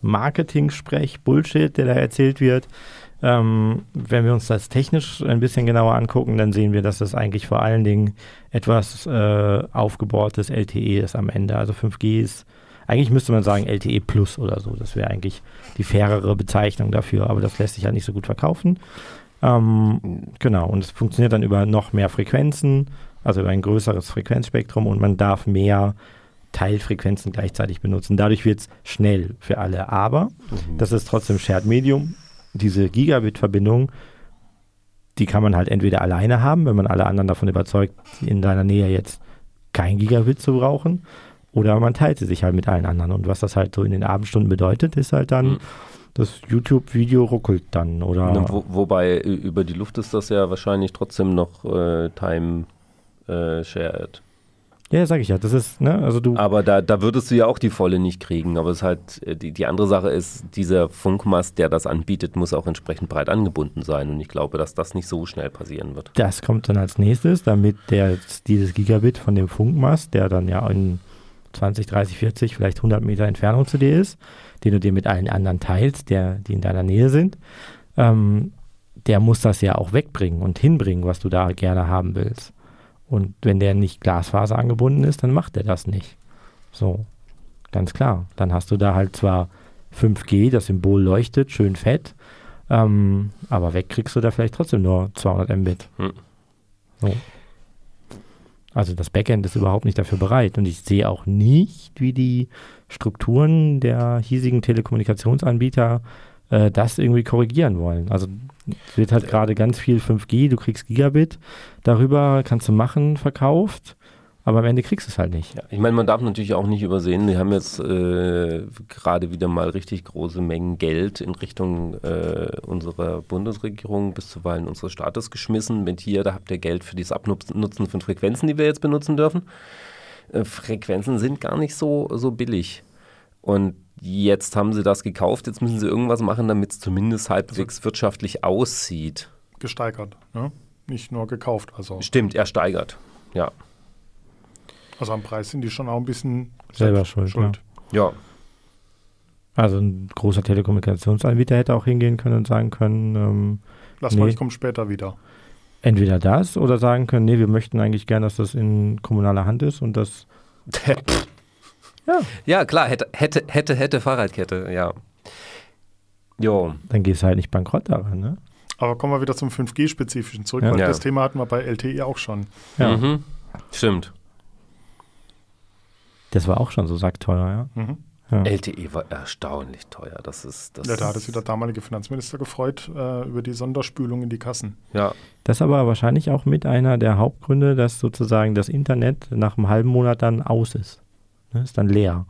Marketing-Sprech, Bullshit, der da erzählt wird. Ähm, wenn wir uns das technisch ein bisschen genauer angucken, dann sehen wir, dass das eigentlich vor allen Dingen etwas äh, aufgebohrtes LTE ist am Ende. Also 5G ist eigentlich müsste man sagen LTE Plus oder so. Das wäre eigentlich die fairere Bezeichnung dafür, aber das lässt sich ja halt nicht so gut verkaufen. Ähm, genau, und es funktioniert dann über noch mehr Frequenzen, also über ein größeres Frequenzspektrum und man darf mehr Teilfrequenzen gleichzeitig benutzen. Dadurch wird es schnell für alle, aber mhm. das ist trotzdem Shared Medium. Diese Gigabit-Verbindung, die kann man halt entweder alleine haben, wenn man alle anderen davon überzeugt, in deiner Nähe jetzt kein Gigabit zu brauchen, oder man teilt sie sich halt mit allen anderen. Und was das halt so in den Abendstunden bedeutet, ist halt dann, mhm. Das YouTube-Video ruckelt dann. Oder Wo, wobei über die Luft ist das ja wahrscheinlich trotzdem noch äh, Time äh, Shared. Ja, sag ich ja. Das ist, ne, also du. Aber da, da würdest du ja auch die volle nicht kriegen. Aber es ist halt, äh, die, die andere Sache ist, dieser Funkmast, der das anbietet, muss auch entsprechend breit angebunden sein. Und ich glaube, dass das nicht so schnell passieren wird. Das kommt dann als nächstes, damit der, dieses Gigabit von dem Funkmast, der dann ja in 20, 30, 40, vielleicht 100 Meter Entfernung zu dir ist, den du dir mit allen anderen teilst, der, die in deiner Nähe sind, ähm, der muss das ja auch wegbringen und hinbringen, was du da gerne haben willst. Und wenn der nicht Glasfaser angebunden ist, dann macht er das nicht. So, ganz klar. Dann hast du da halt zwar 5G, das Symbol leuchtet, schön fett, ähm, aber weg kriegst du da vielleicht trotzdem nur 200 Mbit. Hm. So. Also das Backend ist überhaupt nicht dafür bereit. Und ich sehe auch nicht, wie die Strukturen der hiesigen Telekommunikationsanbieter äh, das irgendwie korrigieren wollen. Also es wird halt gerade ganz viel 5G, du kriegst Gigabit, darüber kannst du machen, verkauft. Aber am Ende kriegst du es halt nicht. Ja, ich meine, man darf natürlich auch nicht übersehen, wir haben jetzt äh, gerade wieder mal richtig große Mengen Geld in Richtung äh, unserer Bundesregierung, bis zuweilen unseres Staates geschmissen. Mit hier, da habt ihr Geld für dieses Abnutzen von Frequenzen, die wir jetzt benutzen dürfen. Äh, Frequenzen sind gar nicht so, so billig. Und jetzt haben sie das gekauft, jetzt müssen sie irgendwas machen, damit es zumindest halbwegs also wirtschaftlich aussieht. Gesteigert, ne? nicht nur gekauft. Also. Stimmt, er steigert, ja. Also am Preis sind die schon auch ein bisschen selber schuld. schuld. Ja. ja. Also ein großer Telekommunikationsanbieter hätte auch hingehen können und sagen können, ähm, lass nee, mal, ich komme später wieder. Entweder das oder sagen können, nee, wir möchten eigentlich gerne, dass das in kommunaler Hand ist und das. ja. ja, klar, hätte, hätte, hätte, hätte Fahrradkette, ja. Jo. Dann gehst du halt nicht bankrott daran, ne? Aber kommen wir wieder zum 5G-spezifischen zurück, ja. weil ja. das Thema hatten wir bei LTE auch schon. Ja. Mhm. Stimmt. Das war auch schon so sackteuer, ja. Mhm. Ja. LTE war erstaunlich teuer. Das ist, das ja, da hat sich der damalige Finanzminister gefreut äh, über die Sonderspülung in die Kassen. Ja. Das ist aber wahrscheinlich auch mit einer der Hauptgründe, dass sozusagen das Internet nach einem halben Monat dann aus ist. Ne, ist dann leer.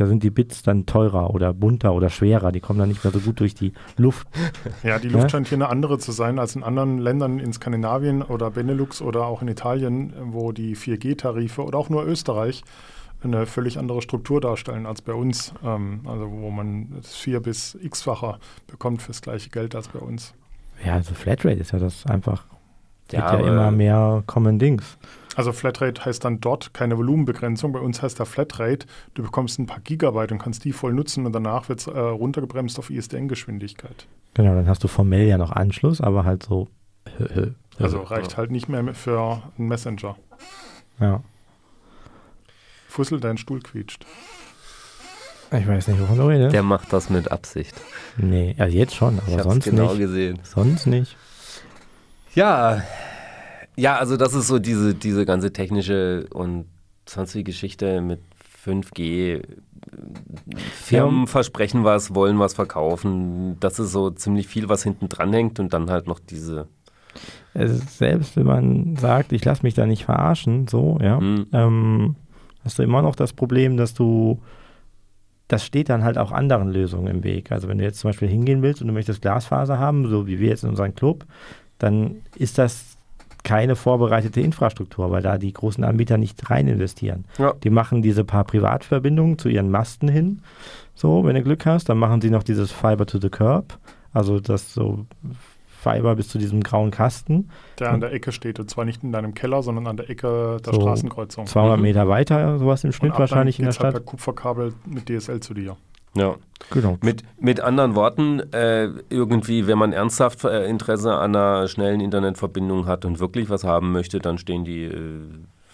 Da, sind die Bits dann teurer oder bunter oder schwerer. Die kommen dann nicht mehr so gut durch die Luft. Ja, die Luft ja? scheint hier eine andere zu sein als in anderen Ländern in Skandinavien oder Benelux oder auch in Italien, wo die 4G-Tarife oder auch nur Österreich eine völlig andere Struktur darstellen als bei uns. Ähm, also wo man das vier- bis x-facher bekommt fürs gleiche Geld als bei uns. Ja, also Flatrate ist ja das einfach. Ja, ja immer mehr Common Dings. Also Flatrate heißt dann dort keine Volumenbegrenzung. Bei uns heißt der Flatrate, du bekommst ein paar Gigabyte und kannst die voll nutzen und danach wird es äh, runtergebremst auf ISDN-Geschwindigkeit. Genau, dann hast du formell ja noch Anschluss, aber halt so. also reicht halt nicht mehr für einen Messenger. Ja. Fussel, dein Stuhl quietscht. Ich weiß nicht, wovon du redest. Der macht das mit Absicht. Nee, also jetzt schon, aber ich sonst genau nicht. gesehen. Sonst nicht. Ja, ja, also das ist so diese, diese ganze technische und sonstige Geschichte mit 5G. Firmen ja. versprechen was, wollen was verkaufen. Das ist so ziemlich viel, was hinten dran hängt und dann halt noch diese. Also selbst wenn man sagt, ich lasse mich da nicht verarschen, so, ja, mhm. ähm, hast du immer noch das Problem, dass du das steht dann halt auch anderen Lösungen im Weg. Also wenn du jetzt zum Beispiel hingehen willst und du möchtest Glasfaser haben, so wie wir jetzt in unserem Club, dann ist das keine vorbereitete Infrastruktur, weil da die großen Anbieter nicht rein investieren. Ja. Die machen diese paar Privatverbindungen zu ihren Masten hin. So, wenn du Glück hast, dann machen sie noch dieses Fiber to the Curb, also das so Fiber bis zu diesem grauen Kasten. Der an der Ecke steht, und zwar nicht in deinem Keller, sondern an der Ecke der so Straßenkreuzung. 200 mhm. Meter weiter, sowas im Schnitt wahrscheinlich in der Stadt. Halt per Kupferkabel mit DSL zu dir. Ja, genau. Mit, mit anderen Worten, äh, irgendwie, wenn man ernsthaft äh, Interesse an einer schnellen Internetverbindung hat und wirklich was haben möchte, dann stehen die äh,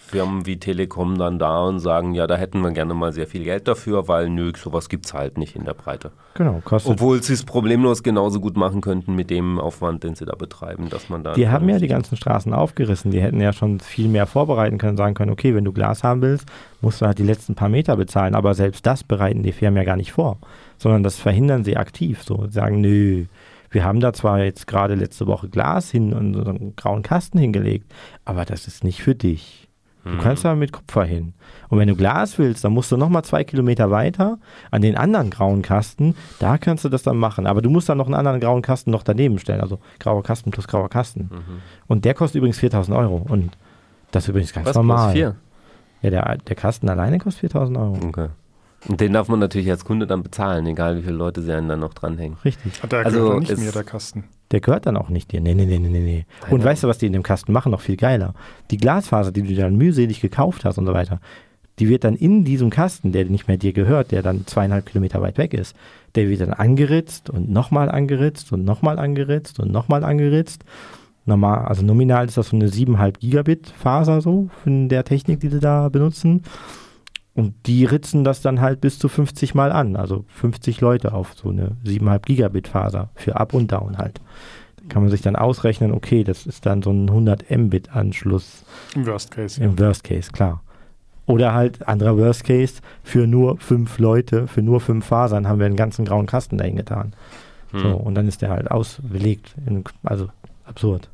Firmen wie Telekom dann da und sagen, ja, da hätten wir gerne mal sehr viel Geld dafür, weil nö, sowas gibt es halt nicht in der Breite. Genau, kostet. Obwohl sie es problemlos genauso gut machen könnten mit dem Aufwand, den sie da betreiben, dass man da. Die haben ja die ganzen Straßen aufgerissen, die hätten ja schon viel mehr vorbereiten können, sagen können, okay, wenn du Glas haben willst, musst du halt die letzten paar Meter bezahlen, aber selbst das bereiten die Firmen ja gar nicht vor, sondern das verhindern sie aktiv, so sagen, nö, wir haben da zwar jetzt gerade letzte Woche Glas hin und so einen grauen Kasten hingelegt, aber das ist nicht für dich. Du mhm. kannst da mit Kupfer hin. Und wenn du Glas willst, dann musst du nochmal zwei Kilometer weiter an den anderen grauen Kasten. Da kannst du das dann machen. Aber du musst dann noch einen anderen grauen Kasten noch daneben stellen. Also grauer Kasten plus grauer Kasten. Mhm. Und der kostet übrigens 4000 Euro. Und das ist übrigens ganz Was, normal. Plus Ja, der, der Kasten alleine kostet 4000 Euro. Okay. Und den darf man natürlich als Kunde dann bezahlen, egal wie viele Leute sie einen dann noch dranhängen. Richtig. Hat der also nicht mehr, der Kasten. Der gehört dann auch nicht dir. Nee, nee, nee, nee, nee. Und weißt du, was die in dem Kasten machen? Noch viel geiler. Die Glasfaser, die du dann mühselig gekauft hast und so weiter, die wird dann in diesem Kasten, der nicht mehr dir gehört, der dann zweieinhalb Kilometer weit weg ist, der wird dann angeritzt und nochmal angeritzt und nochmal angeritzt und nochmal angeritzt. Normal, also nominal ist das so eine 7,5 Gigabit Faser so von der Technik, die sie da benutzen. Und die ritzen das dann halt bis zu 50 Mal an, also 50 Leute auf so eine 7,5 Gigabit Faser für Up und Down halt. Da kann man sich dann ausrechnen, okay, das ist dann so ein 100 Mbit Anschluss. Im Worst Case. Im ja. Worst Case, klar. Oder halt anderer Worst Case, für nur fünf Leute, für nur fünf Fasern haben wir einen ganzen grauen Kasten dahin getan. Hm. So, und dann ist der halt ausbelegt. also absurd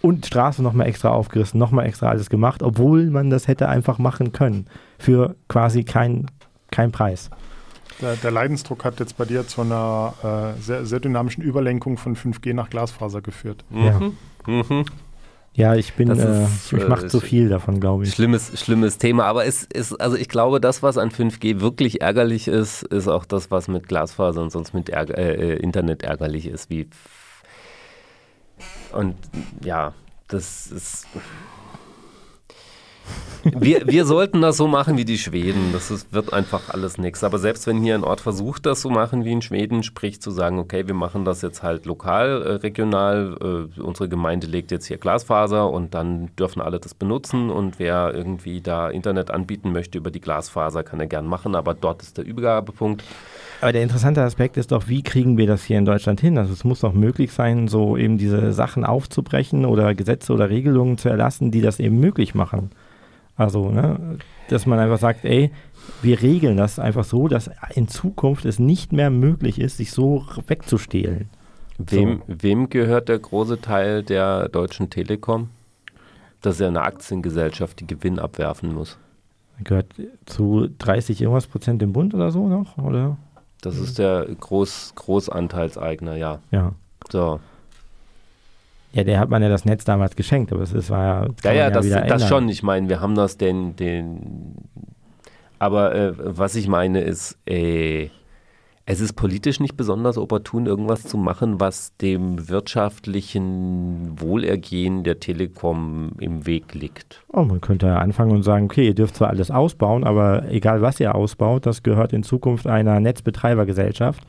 und Straße nochmal extra aufgerissen, nochmal extra alles gemacht, obwohl man das hätte einfach machen können. Für quasi keinen kein Preis. Der, der, Leidensdruck hat jetzt bei dir zu einer äh, sehr, sehr, dynamischen Überlenkung von 5G nach Glasfaser geführt. Mhm. Ja. Mhm. Ja, ich bin, äh, ist, ich mache äh, zu viel davon, glaube ich. Schlimmes, schlimmes Thema, aber es ist, also ich glaube, das, was an 5G wirklich ärgerlich ist, ist auch das, was mit Glasfaser und sonst mit Ärger, äh, Internet ärgerlich ist, wie und ja, das ist. Wir, wir sollten das so machen wie die Schweden. Das ist, wird einfach alles nichts. Aber selbst wenn hier ein Ort versucht, das so machen wie in Schweden, sprich zu sagen, okay, wir machen das jetzt halt lokal, äh, regional, äh, unsere Gemeinde legt jetzt hier Glasfaser und dann dürfen alle das benutzen und wer irgendwie da Internet anbieten möchte über die Glasfaser, kann er gern machen, aber dort ist der Übergabepunkt. Aber der interessante Aspekt ist doch, wie kriegen wir das hier in Deutschland hin? Also es muss doch möglich sein, so eben diese Sachen aufzubrechen oder Gesetze oder Regelungen zu erlassen, die das eben möglich machen. Also, ne, dass man einfach sagt, ey, wir regeln das einfach so, dass in Zukunft es nicht mehr möglich ist, sich so wegzustehlen. Wem, so. wem gehört der große Teil der Deutschen Telekom? Das ist ja eine Aktiengesellschaft, die Gewinn abwerfen muss. Gehört zu 30 irgendwas Prozent im Bund oder so noch, oder? Das mhm. ist der Groß, Großanteilseigner, ja. Ja. So. Ja, der hat man ja das Netz damals geschenkt, aber es war ja. Ja, ja, das, das schon. Ich meine, wir haben das den, den aber äh, was ich meine ist, äh, es ist politisch nicht besonders opportun, irgendwas zu machen, was dem wirtschaftlichen Wohlergehen der Telekom im Weg liegt. Oh, man könnte ja anfangen und sagen, okay, ihr dürft zwar alles ausbauen, aber egal was ihr ausbaut, das gehört in Zukunft einer Netzbetreibergesellschaft,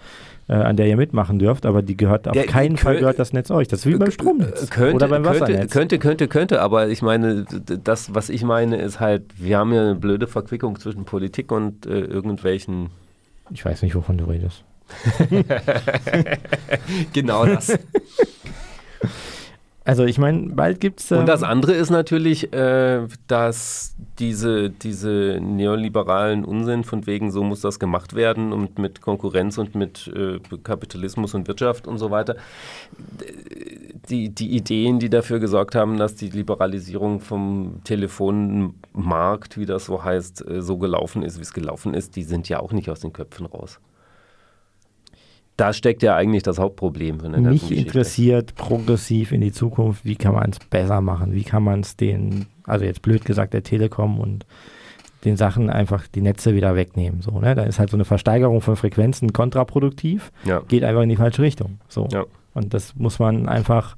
äh, an der ihr mitmachen dürft, aber die gehört auf der, keinen Fall gehört das Netz euch. Das ist wie beim Stromnetz könnte, oder beim Wassernetz. Könnte, könnte, könnte, aber ich meine, das, was ich meine, ist halt, wir haben ja eine blöde Verquickung zwischen Politik und äh, irgendwelchen ich weiß nicht, wovon du redest. genau das. Also ich meine, bald gibt es... Ähm und das ähm, andere ist natürlich, äh, dass diese, diese neoliberalen Unsinn von wegen, so muss das gemacht werden und mit Konkurrenz und mit äh, Kapitalismus und Wirtschaft und so weiter, die, die Ideen, die dafür gesorgt haben, dass die Liberalisierung vom Telefonmarkt, wie das so heißt, äh, so gelaufen ist, wie es gelaufen ist, die sind ja auch nicht aus den Köpfen raus. Da steckt ja eigentlich das Hauptproblem. Mich interessiert progressiv in die Zukunft, wie kann man es besser machen? Wie kann man es den, also jetzt blöd gesagt, der Telekom und den Sachen einfach die Netze wieder wegnehmen. So, ne? Da ist halt so eine Versteigerung von Frequenzen kontraproduktiv, ja. geht einfach in die falsche Richtung. So. Ja. Und das muss man einfach,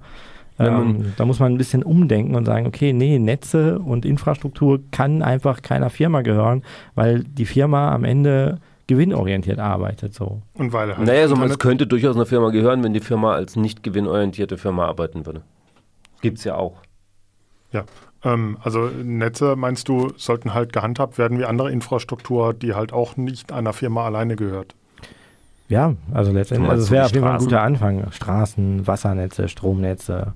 ähm, da muss man ein bisschen umdenken und sagen, okay, nee, Netze und Infrastruktur kann einfach keiner Firma gehören, weil die Firma am Ende gewinnorientiert arbeitet. So. Und weil halt naja, so, es könnte durchaus einer Firma gehören, wenn die Firma als nicht gewinnorientierte Firma arbeiten würde. Gibt es ja auch. Ja, ähm, also Netze, meinst du, sollten halt gehandhabt werden wie andere Infrastruktur, die halt auch nicht einer Firma alleine gehört? Ja, also letztendlich, also es wäre auf jeden Fall ein guter Anfang. Straßen, Wassernetze, Stromnetze.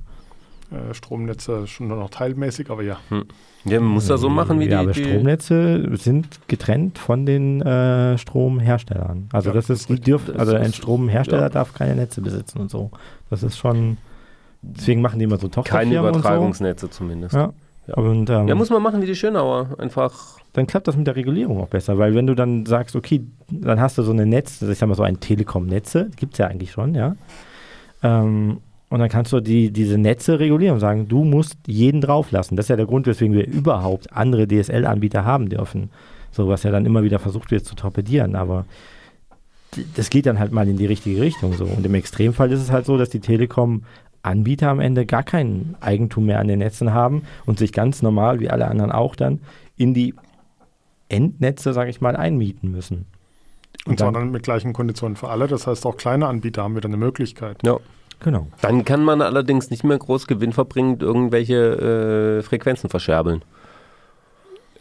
Äh, Stromnetze schon nur noch teilmäßig, aber ja. Hm. Ja, man muss das so machen wie ja, die. Ja, aber Stromnetze sind getrennt von den äh, Stromherstellern. Also ja, das ist, die dürft, also ein Stromhersteller ja. darf keine Netze besitzen und so. Das ist schon, deswegen machen die immer so Tochterfirmen Keine Übertragungsnetze so. zumindest. Ja. Ja. Und, ähm, ja, muss man machen wie die Schönauer. Einfach. Dann klappt das mit der Regulierung auch besser, weil wenn du dann sagst, okay, dann hast du so eine Netz, ich sag mal so ein Telekom-Netze, gibt es ja eigentlich schon, ja. Ähm, und dann kannst du die, diese Netze regulieren und sagen, du musst jeden drauflassen. Das ist ja der Grund, weswegen wir überhaupt andere DSL-Anbieter haben dürfen. So was ja dann immer wieder versucht wird zu torpedieren. Aber das geht dann halt mal in die richtige Richtung so. Und im Extremfall ist es halt so, dass die Telekom Anbieter am Ende gar kein Eigentum mehr an den Netzen haben und sich ganz normal, wie alle anderen auch dann, in die Endnetze, sage ich mal, einmieten müssen. Und, und zwar dann, dann mit gleichen Konditionen für alle. Das heißt, auch kleine Anbieter haben wieder eine Möglichkeit. Ja. Genau. Dann kann man allerdings nicht mehr groß Gewinn verbringen, irgendwelche äh, Frequenzen verscherbeln.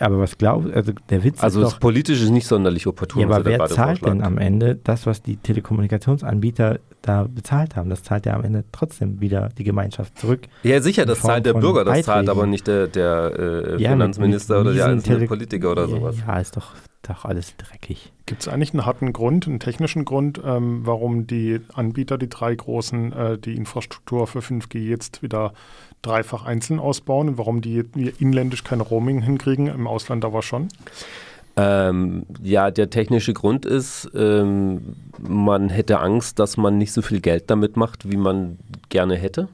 Aber was glaubt, also der Witz also ist. Also politisch ist nicht sonderlich opportun. Ja, aber wer zahlt denn am Ende das, was die Telekommunikationsanbieter da bezahlt haben? Das zahlt ja am Ende trotzdem wieder die Gemeinschaft zurück. Ja, sicher, das zahlt der Bürger, das Beiträgen. zahlt aber nicht der, der äh, ja, Finanzminister mit, mit oder der einzelne Tele Politiker oder ja, sowas. Ja, ist doch, doch alles dreckig. Gibt es eigentlich einen harten Grund, einen technischen Grund, ähm, warum die Anbieter, die drei großen, äh, die Infrastruktur für 5G jetzt wieder dreifach einzeln ausbauen und warum die inländisch kein Roaming hinkriegen, im Ausland aber schon? Ähm, ja, der technische Grund ist, ähm, man hätte Angst, dass man nicht so viel Geld damit macht, wie man gerne hätte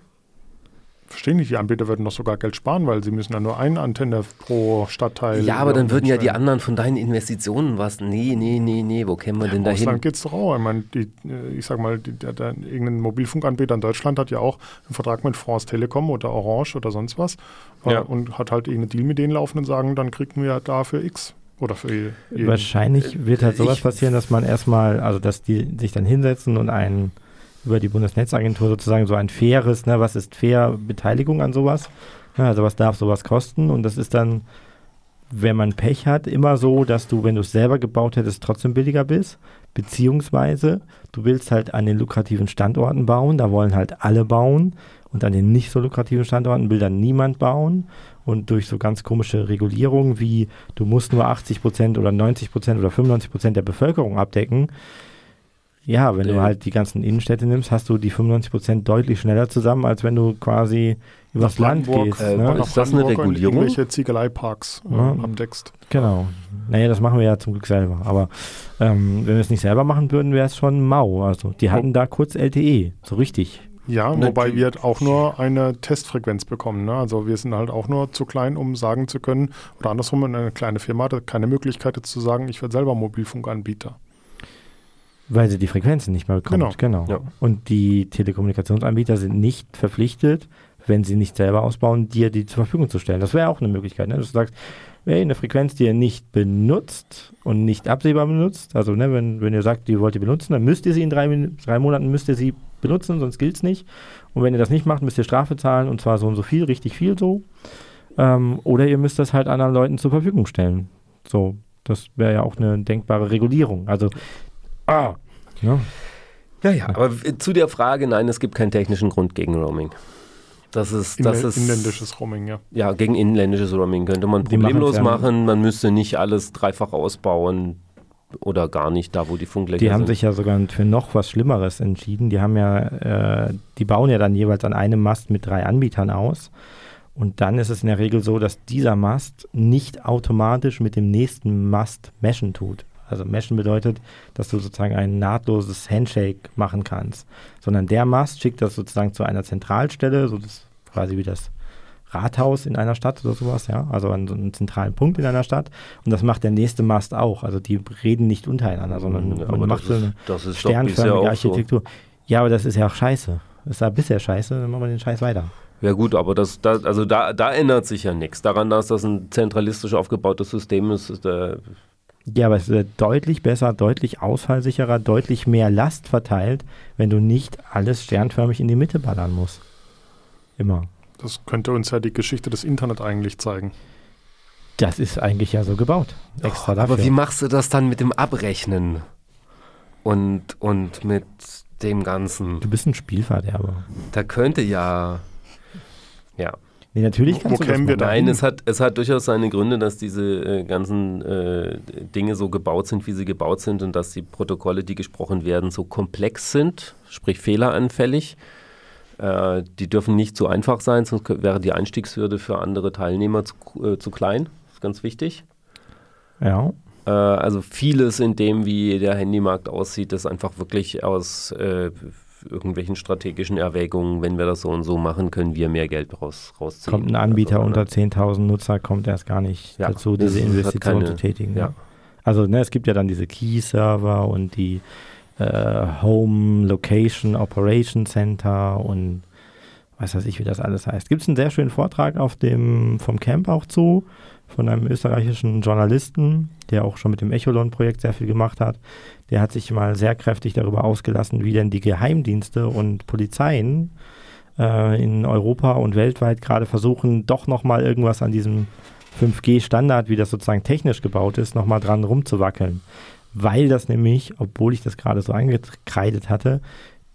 verstehe nicht, die Anbieter würden doch sogar Geld sparen, weil sie müssen ja nur eine Antenne pro Stadtteil. Ja, aber dann würden ja die anderen von deinen Investitionen was. Nee, nee, nee, nee, wo kämen wir denn da hin? Ausland geht es doch auch. Ich meine, die, äh, ich sag mal, die, der, der, irgendein Mobilfunkanbieter in Deutschland hat ja auch einen Vertrag mit France Telekom oder Orange oder sonst was äh, ja. und hat halt irgendeinen Deal mit denen laufen und sagen, dann kriegen wir dafür X. Oder für jeden. Wahrscheinlich wird halt sowas ich, passieren, dass man erstmal, also dass die sich dann hinsetzen und einen über die Bundesnetzagentur sozusagen so ein faires, ne, was ist fair Beteiligung an sowas? Ja, also was darf sowas kosten? Und das ist dann, wenn man Pech hat, immer so, dass du, wenn du es selber gebaut hättest, trotzdem billiger bist. Beziehungsweise du willst halt an den lukrativen Standorten bauen, da wollen halt alle bauen. Und an den nicht so lukrativen Standorten will dann niemand bauen. Und durch so ganz komische Regulierungen wie du musst nur 80 Prozent oder 90 Prozent oder 95 Prozent der Bevölkerung abdecken, ja, wenn du halt die ganzen Innenstädte nimmst, hast du die 95 Prozent deutlich schneller zusammen, als wenn du quasi übers Land gehst. Äh, ne? Ist das eine Regulierung? Irgendwelche Ziegeleiparks äh, ja. abdeckst. Genau. Naja, das machen wir ja zum Glück selber. Aber ähm, wenn wir es nicht selber machen würden, wäre es schon mau. Also die hatten oh. da kurz LTE, so richtig. Ja, ne, wobei wir auch nur eine Testfrequenz bekommen. Ne? Also wir sind halt auch nur zu klein, um sagen zu können, oder andersrum, eine kleine Firma hat keine Möglichkeit jetzt zu sagen, ich werde selber Mobilfunkanbieter. Weil sie die Frequenzen nicht mehr bekommt. Genau. genau. Ja. Und die Telekommunikationsanbieter sind nicht verpflichtet, wenn sie nicht selber ausbauen, dir die zur Verfügung zu stellen. Das wäre auch eine Möglichkeit, ne? dass du sagst, hey, eine Frequenz, die ihr nicht benutzt und nicht absehbar benutzt, also ne, wenn, wenn ihr sagt, die wollt ihr benutzen, dann müsst ihr sie in drei, drei Monaten müsst ihr sie benutzen, sonst gilt es nicht. Und wenn ihr das nicht macht, müsst ihr Strafe zahlen und zwar so und so viel, richtig viel so. Ähm, oder ihr müsst das halt anderen Leuten zur Verfügung stellen. So, das wäre ja auch eine denkbare Regulierung. Also, ah. Ja. ja, ja, aber zu der Frage, nein, es gibt keinen technischen Grund gegen Roaming. Das ist, das ist inländisches Roaming, ja. Ja, gegen inländisches Roaming könnte man problemlos ja machen. Man müsste nicht alles dreifach ausbauen oder gar nicht da, wo die Funklöcher sind. Die haben sich ja sogar für noch was Schlimmeres entschieden. Die haben ja, äh, die bauen ja dann jeweils an einem Mast mit drei Anbietern aus. Und dann ist es in der Regel so, dass dieser Mast nicht automatisch mit dem nächsten Mast meshen tut. Also meshen bedeutet, dass du sozusagen ein nahtloses Handshake machen kannst, sondern der Mast schickt das sozusagen zu einer Zentralstelle, so das quasi wie das Rathaus in einer Stadt oder sowas, ja, also an so einem zentralen Punkt in einer Stadt. Und das macht der nächste Mast auch. Also die reden nicht untereinander, sondern ja, man macht so eine ist, sternförmige Architektur. So. Ja, aber das ist ja auch scheiße. Das war bisher scheiße, dann machen wir den Scheiß weiter. Ja gut, aber das, das also da, da ändert sich ja nichts. Daran, dass das ein zentralistisch aufgebautes System ist, ist der ja, aber es ist deutlich besser, deutlich ausfallsicherer, deutlich mehr Last verteilt, wenn du nicht alles sternförmig in die Mitte ballern musst. Immer. Das könnte uns ja die Geschichte des Internet eigentlich zeigen. Das ist eigentlich ja so gebaut. Extra oh, dafür. Aber wie machst du das dann mit dem Abrechnen? Und, und mit dem Ganzen? Du bist ein Spielverderber. Da könnte ja. Ja. Nee, natürlich kannst wo, wo du das wir Nein, es hat, es hat durchaus seine Gründe, dass diese äh, ganzen äh, Dinge so gebaut sind, wie sie gebaut sind und dass die Protokolle, die gesprochen werden, so komplex sind, sprich fehleranfällig. Äh, die dürfen nicht zu einfach sein, sonst wäre die Einstiegshürde für andere Teilnehmer zu, äh, zu klein. Das ist ganz wichtig. Ja. Äh, also vieles in dem, wie der Handymarkt aussieht, ist einfach wirklich aus äh, irgendwelchen strategischen Erwägungen, wenn wir das so und so machen, können wir mehr Geld raus, rausziehen. Kommt ein Anbieter also, unter 10.000 Nutzer, kommt erst gar nicht ja, dazu, diese Investition keine, zu tätigen. Ja. Also ne, es gibt ja dann diese Key-Server und die äh, Home Location Operation Center und was weiß ich, wie das alles heißt. Gibt es einen sehr schönen Vortrag auf dem, vom Camp auch zu, von einem österreichischen Journalisten, der auch schon mit dem Echolon-Projekt sehr viel gemacht hat. Der hat sich mal sehr kräftig darüber ausgelassen, wie denn die Geheimdienste und Polizeien äh, in Europa und weltweit gerade versuchen, doch nochmal irgendwas an diesem 5G-Standard, wie das sozusagen technisch gebaut ist, nochmal dran rumzuwackeln. Weil das nämlich, obwohl ich das gerade so angekreidet hatte,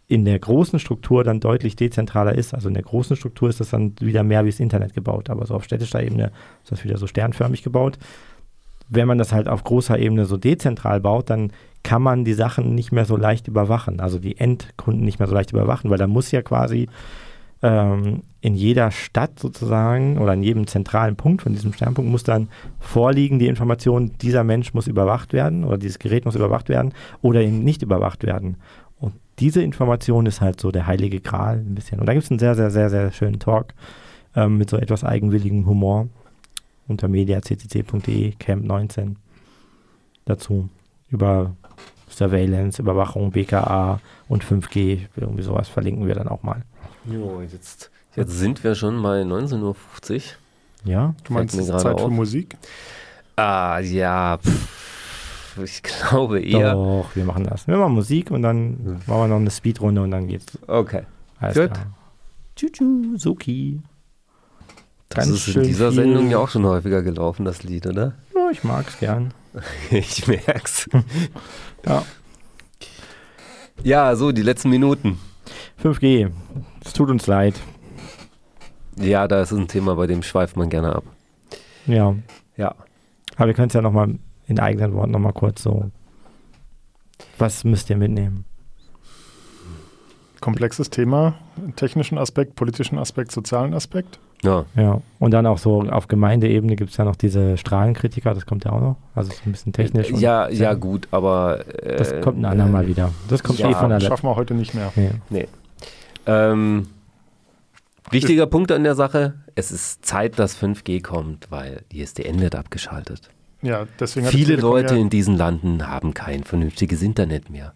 in der großen Struktur dann deutlich dezentraler ist. Also in der großen Struktur ist das dann wieder mehr wie das Internet gebaut, aber so auf städtischer Ebene ist das wieder so sternförmig gebaut. Wenn man das halt auf großer Ebene so dezentral baut, dann kann man die Sachen nicht mehr so leicht überwachen, also die Endkunden nicht mehr so leicht überwachen, weil da muss ja quasi ähm, in jeder Stadt sozusagen oder in jedem zentralen Punkt von diesem Sternpunkt muss dann vorliegen die Information, dieser Mensch muss überwacht werden oder dieses Gerät muss überwacht werden oder eben nicht überwacht werden diese Information ist halt so der heilige Gral ein bisschen. Und da gibt es einen sehr, sehr, sehr, sehr schönen Talk ähm, mit so etwas eigenwilligem Humor unter mediaccc.de, Camp 19 dazu über Surveillance, Überwachung, BKA und 5G. Irgendwie sowas verlinken wir dann auch mal. Jo, jetzt, jetzt sind wir schon mal 19.50 Uhr. Ja, du meinst Zeit auf. für Musik? Ah, ja. Pff ich glaube eher. Doch, wir machen das. Wir machen Musik und dann machen wir noch eine Speedrunde und dann geht's. Okay. Alles Gut. Klar. Tschu, Suki. Das Ganz ist in dieser viel. Sendung ja auch schon häufiger gelaufen, das Lied, oder? Ja, ich mag's gern. ich merk's. ja. Ja, so, die letzten Minuten. 5G. Es tut uns leid. Ja, da ist ein Thema, bei dem schweift man gerne ab. Ja. Ja. Aber wir können es ja nochmal in eigenen Worten nochmal kurz so. Was müsst ihr mitnehmen? Komplexes Thema, technischen Aspekt, politischen Aspekt, sozialen Aspekt. Ja. ja. Und dann auch so auf Gemeindeebene gibt es ja noch diese Strahlenkritiker, das kommt ja auch noch. Also so ein bisschen technisch. Ja, ja, gut, aber. Äh, das kommt ein andermal äh, wieder. Das kommt ja, eh von der Das schaffen wir heute nicht mehr. Nee. nee. Ähm, wichtiger Punkt an der Sache: Es ist Zeit, dass 5G kommt, weil die ISDN wird abgeschaltet. Ja, deswegen Viele Leute ja in diesen Landen haben kein vernünftiges Internet mehr.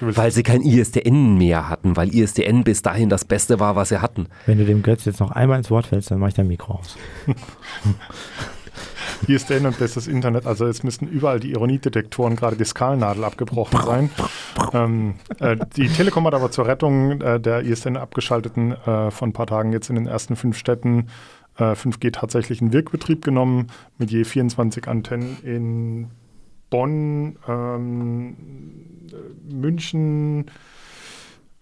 Weil sie kein ISDN mehr hatten, weil ISDN bis dahin das Beste war, was sie hatten. Wenn du dem Götz jetzt noch einmal ins Wort fällst, dann mach ich dein Mikro aus. ISDN und bestes Internet. Also jetzt müssten überall die Ironiedetektoren, gerade die Skalnadel, abgebrochen sein. ähm, äh, die Telekom hat aber zur Rettung äh, der ISDN abgeschalteten äh, von ein paar Tagen jetzt in den ersten fünf Städten 5G äh, tatsächlich in Wirkbetrieb genommen, mit je 24 Antennen in Bonn, ähm, München,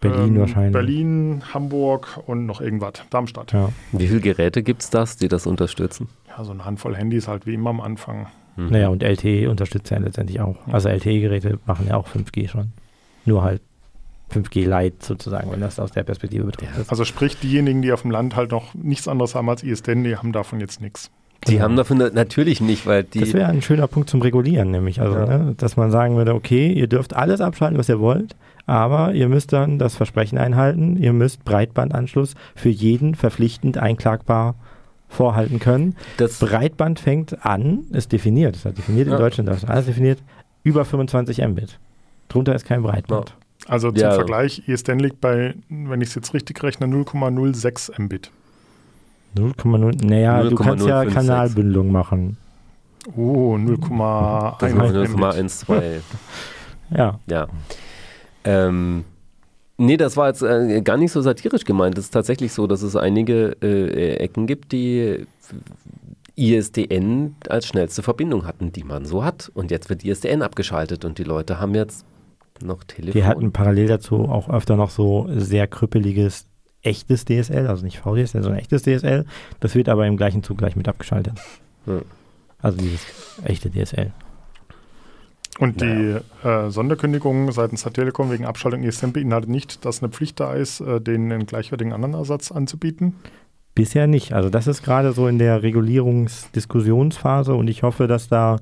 Berlin ähm, wahrscheinlich. Berlin, Hamburg und noch irgendwas. Darmstadt. Ja. Wie viele Geräte gibt es das, die das unterstützen? Ja, so eine Handvoll Handys halt wie immer am Anfang. Mhm. Naja, und LTE unterstützt ja letztendlich auch. Also LTE-Geräte machen ja auch 5G schon. Nur halt 5G Lite sozusagen, wenn das aus der Perspektive betrachtet. Ja. Also sprich, diejenigen, die auf dem Land halt noch nichts anderes haben als ISDN, die haben davon jetzt nichts. Die genau. haben davon natürlich nicht, weil die. Das wäre ein schöner Punkt zum Regulieren, nämlich. Also, ja. ne, dass man sagen würde, okay, ihr dürft alles abschalten, was ihr wollt, aber ihr müsst dann das Versprechen einhalten, ihr müsst Breitbandanschluss für jeden verpflichtend einklagbar vorhalten können. Das Breitband fängt an, ist definiert, ist definiert in ja. Deutschland, das ist alles definiert, über 25 Mbit. Drunter ist kein Breitband. Ja. Also zum ja. Vergleich, ESDN liegt bei, wenn ich es jetzt richtig rechne, 0,06 Mbit. 0,0, naja, 0, du kannst 0, ja 5, Kanalbündelung machen. Oh, 0,12. ja. Ja. Ähm, nee, das war jetzt äh, gar nicht so satirisch gemeint. Es ist tatsächlich so, dass es einige äh, Ecken gibt, die ISDN als schnellste Verbindung hatten, die man so hat. Und jetzt wird ISDN abgeschaltet und die Leute haben jetzt noch Telefon. Die hatten parallel dazu auch öfter noch so sehr krüppeliges echtes DSL, also nicht VDSL, sondern echtes DSL. Das wird aber im gleichen Zug gleich mit abgeschaltet. Hm. Also dieses echte DSL. Und naja. die äh, Sonderkündigung seitens der Telekom wegen Abschaltung ESM beinhaltet nicht, dass eine Pflicht da ist, äh, denen einen gleichwertigen anderen Ersatz anzubieten? Bisher nicht. Also das ist gerade so in der Regulierungsdiskussionsphase und ich hoffe, dass da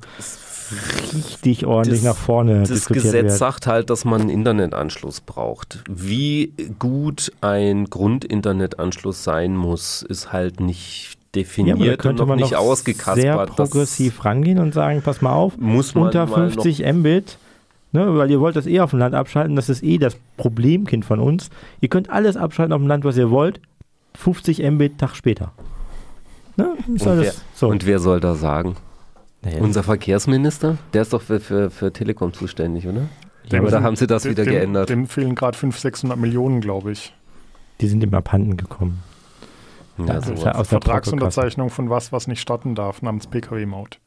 richtig ordentlich das, nach vorne Das Gesetz wird. sagt halt, dass man einen Internetanschluss braucht. Wie gut ein Grundinternetanschluss sein muss, ist halt nicht definiert ja, und noch nicht noch ausgekaspert. sehr progressiv das rangehen und sagen, pass mal auf, muss man unter 50 Mbit, ne, weil ihr wollt das eh auf dem Land abschalten, das ist eh das Problemkind von uns. Ihr könnt alles abschalten auf dem Land, was ihr wollt, 50 Mbit Tag später. Ne? Und, wer, so. und, wer, soll da sagen? Naja. Unser Verkehrsminister? Der ist doch für, für, für Telekom zuständig, oder? Dem oder haben sie das dem, wieder geändert? Dem fehlen gerade 500, 600 Millionen, glaube ich. Die sind im Abhanden gekommen. Ja, also aus Vertragsunterzeichnung von was, was nicht starten darf, namens PKW-Maut.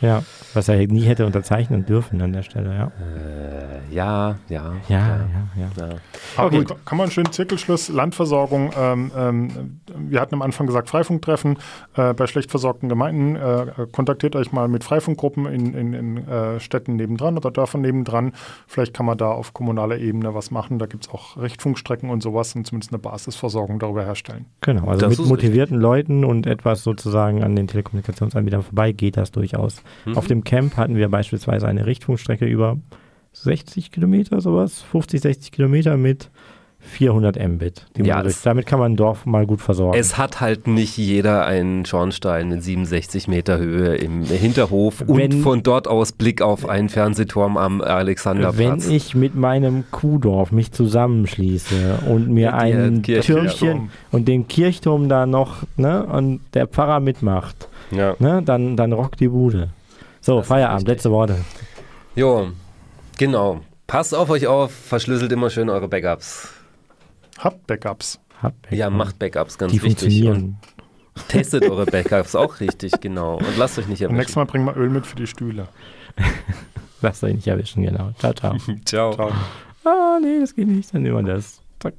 Ja, was er nie hätte unterzeichnen dürfen an der Stelle, ja. Äh, ja, ja, ja. Ja, ja, ja. Aber okay. gut, kann man einen schönen Zirkelschluss, Landversorgung. Ähm, ähm, wir hatten am Anfang gesagt, Freifunktreffen äh, bei schlecht versorgten Gemeinden. Äh, kontaktiert euch mal mit Freifunkgruppen in, in, in äh, Städten nebendran oder Dörfern nebendran. Vielleicht kann man da auf kommunaler Ebene was machen. Da gibt es auch Richtfunkstrecken und sowas und zumindest eine Basisversorgung darüber herstellen. Genau, also das mit motivierten richtig. Leuten und etwas sozusagen an den Telekommunikationsanbietern vorbei geht das durchaus. Mhm. Auf dem Camp hatten wir beispielsweise eine Richtfunkstrecke über 60 Kilometer, sowas, 50, 60 Kilometer mit 400 Mbit. Ja, damit kann man ein Dorf mal gut versorgen. Es hat halt nicht jeder einen Schornstein mit 67 Meter Höhe im Hinterhof wenn, und von dort aus Blick auf einen Fernsehturm am Alexanderplatz. Wenn ich mit meinem Kuhdorf mich zusammenschließe und mir ein Türmchen und den Kirchturm da noch ne, und der Pfarrer mitmacht, ja. ne, dann, dann rockt die Bude. So, das Feierabend, letzte Worte. Jo, genau. Passt auf euch auf, verschlüsselt immer schön eure Backups. Habt Backups. Habt Backups. Ja, macht Backups, ganz Die wichtig. Funktionieren. Und testet eure Backups auch richtig, genau. Und lasst euch nicht erwischen. nächstes Mal bringen wir Öl mit für die Stühle. lasst euch nicht erwischen, genau. Ciao, ciao. ciao. ciao. Ah, nee, das geht nicht. Dann nehmen wir das. Zack.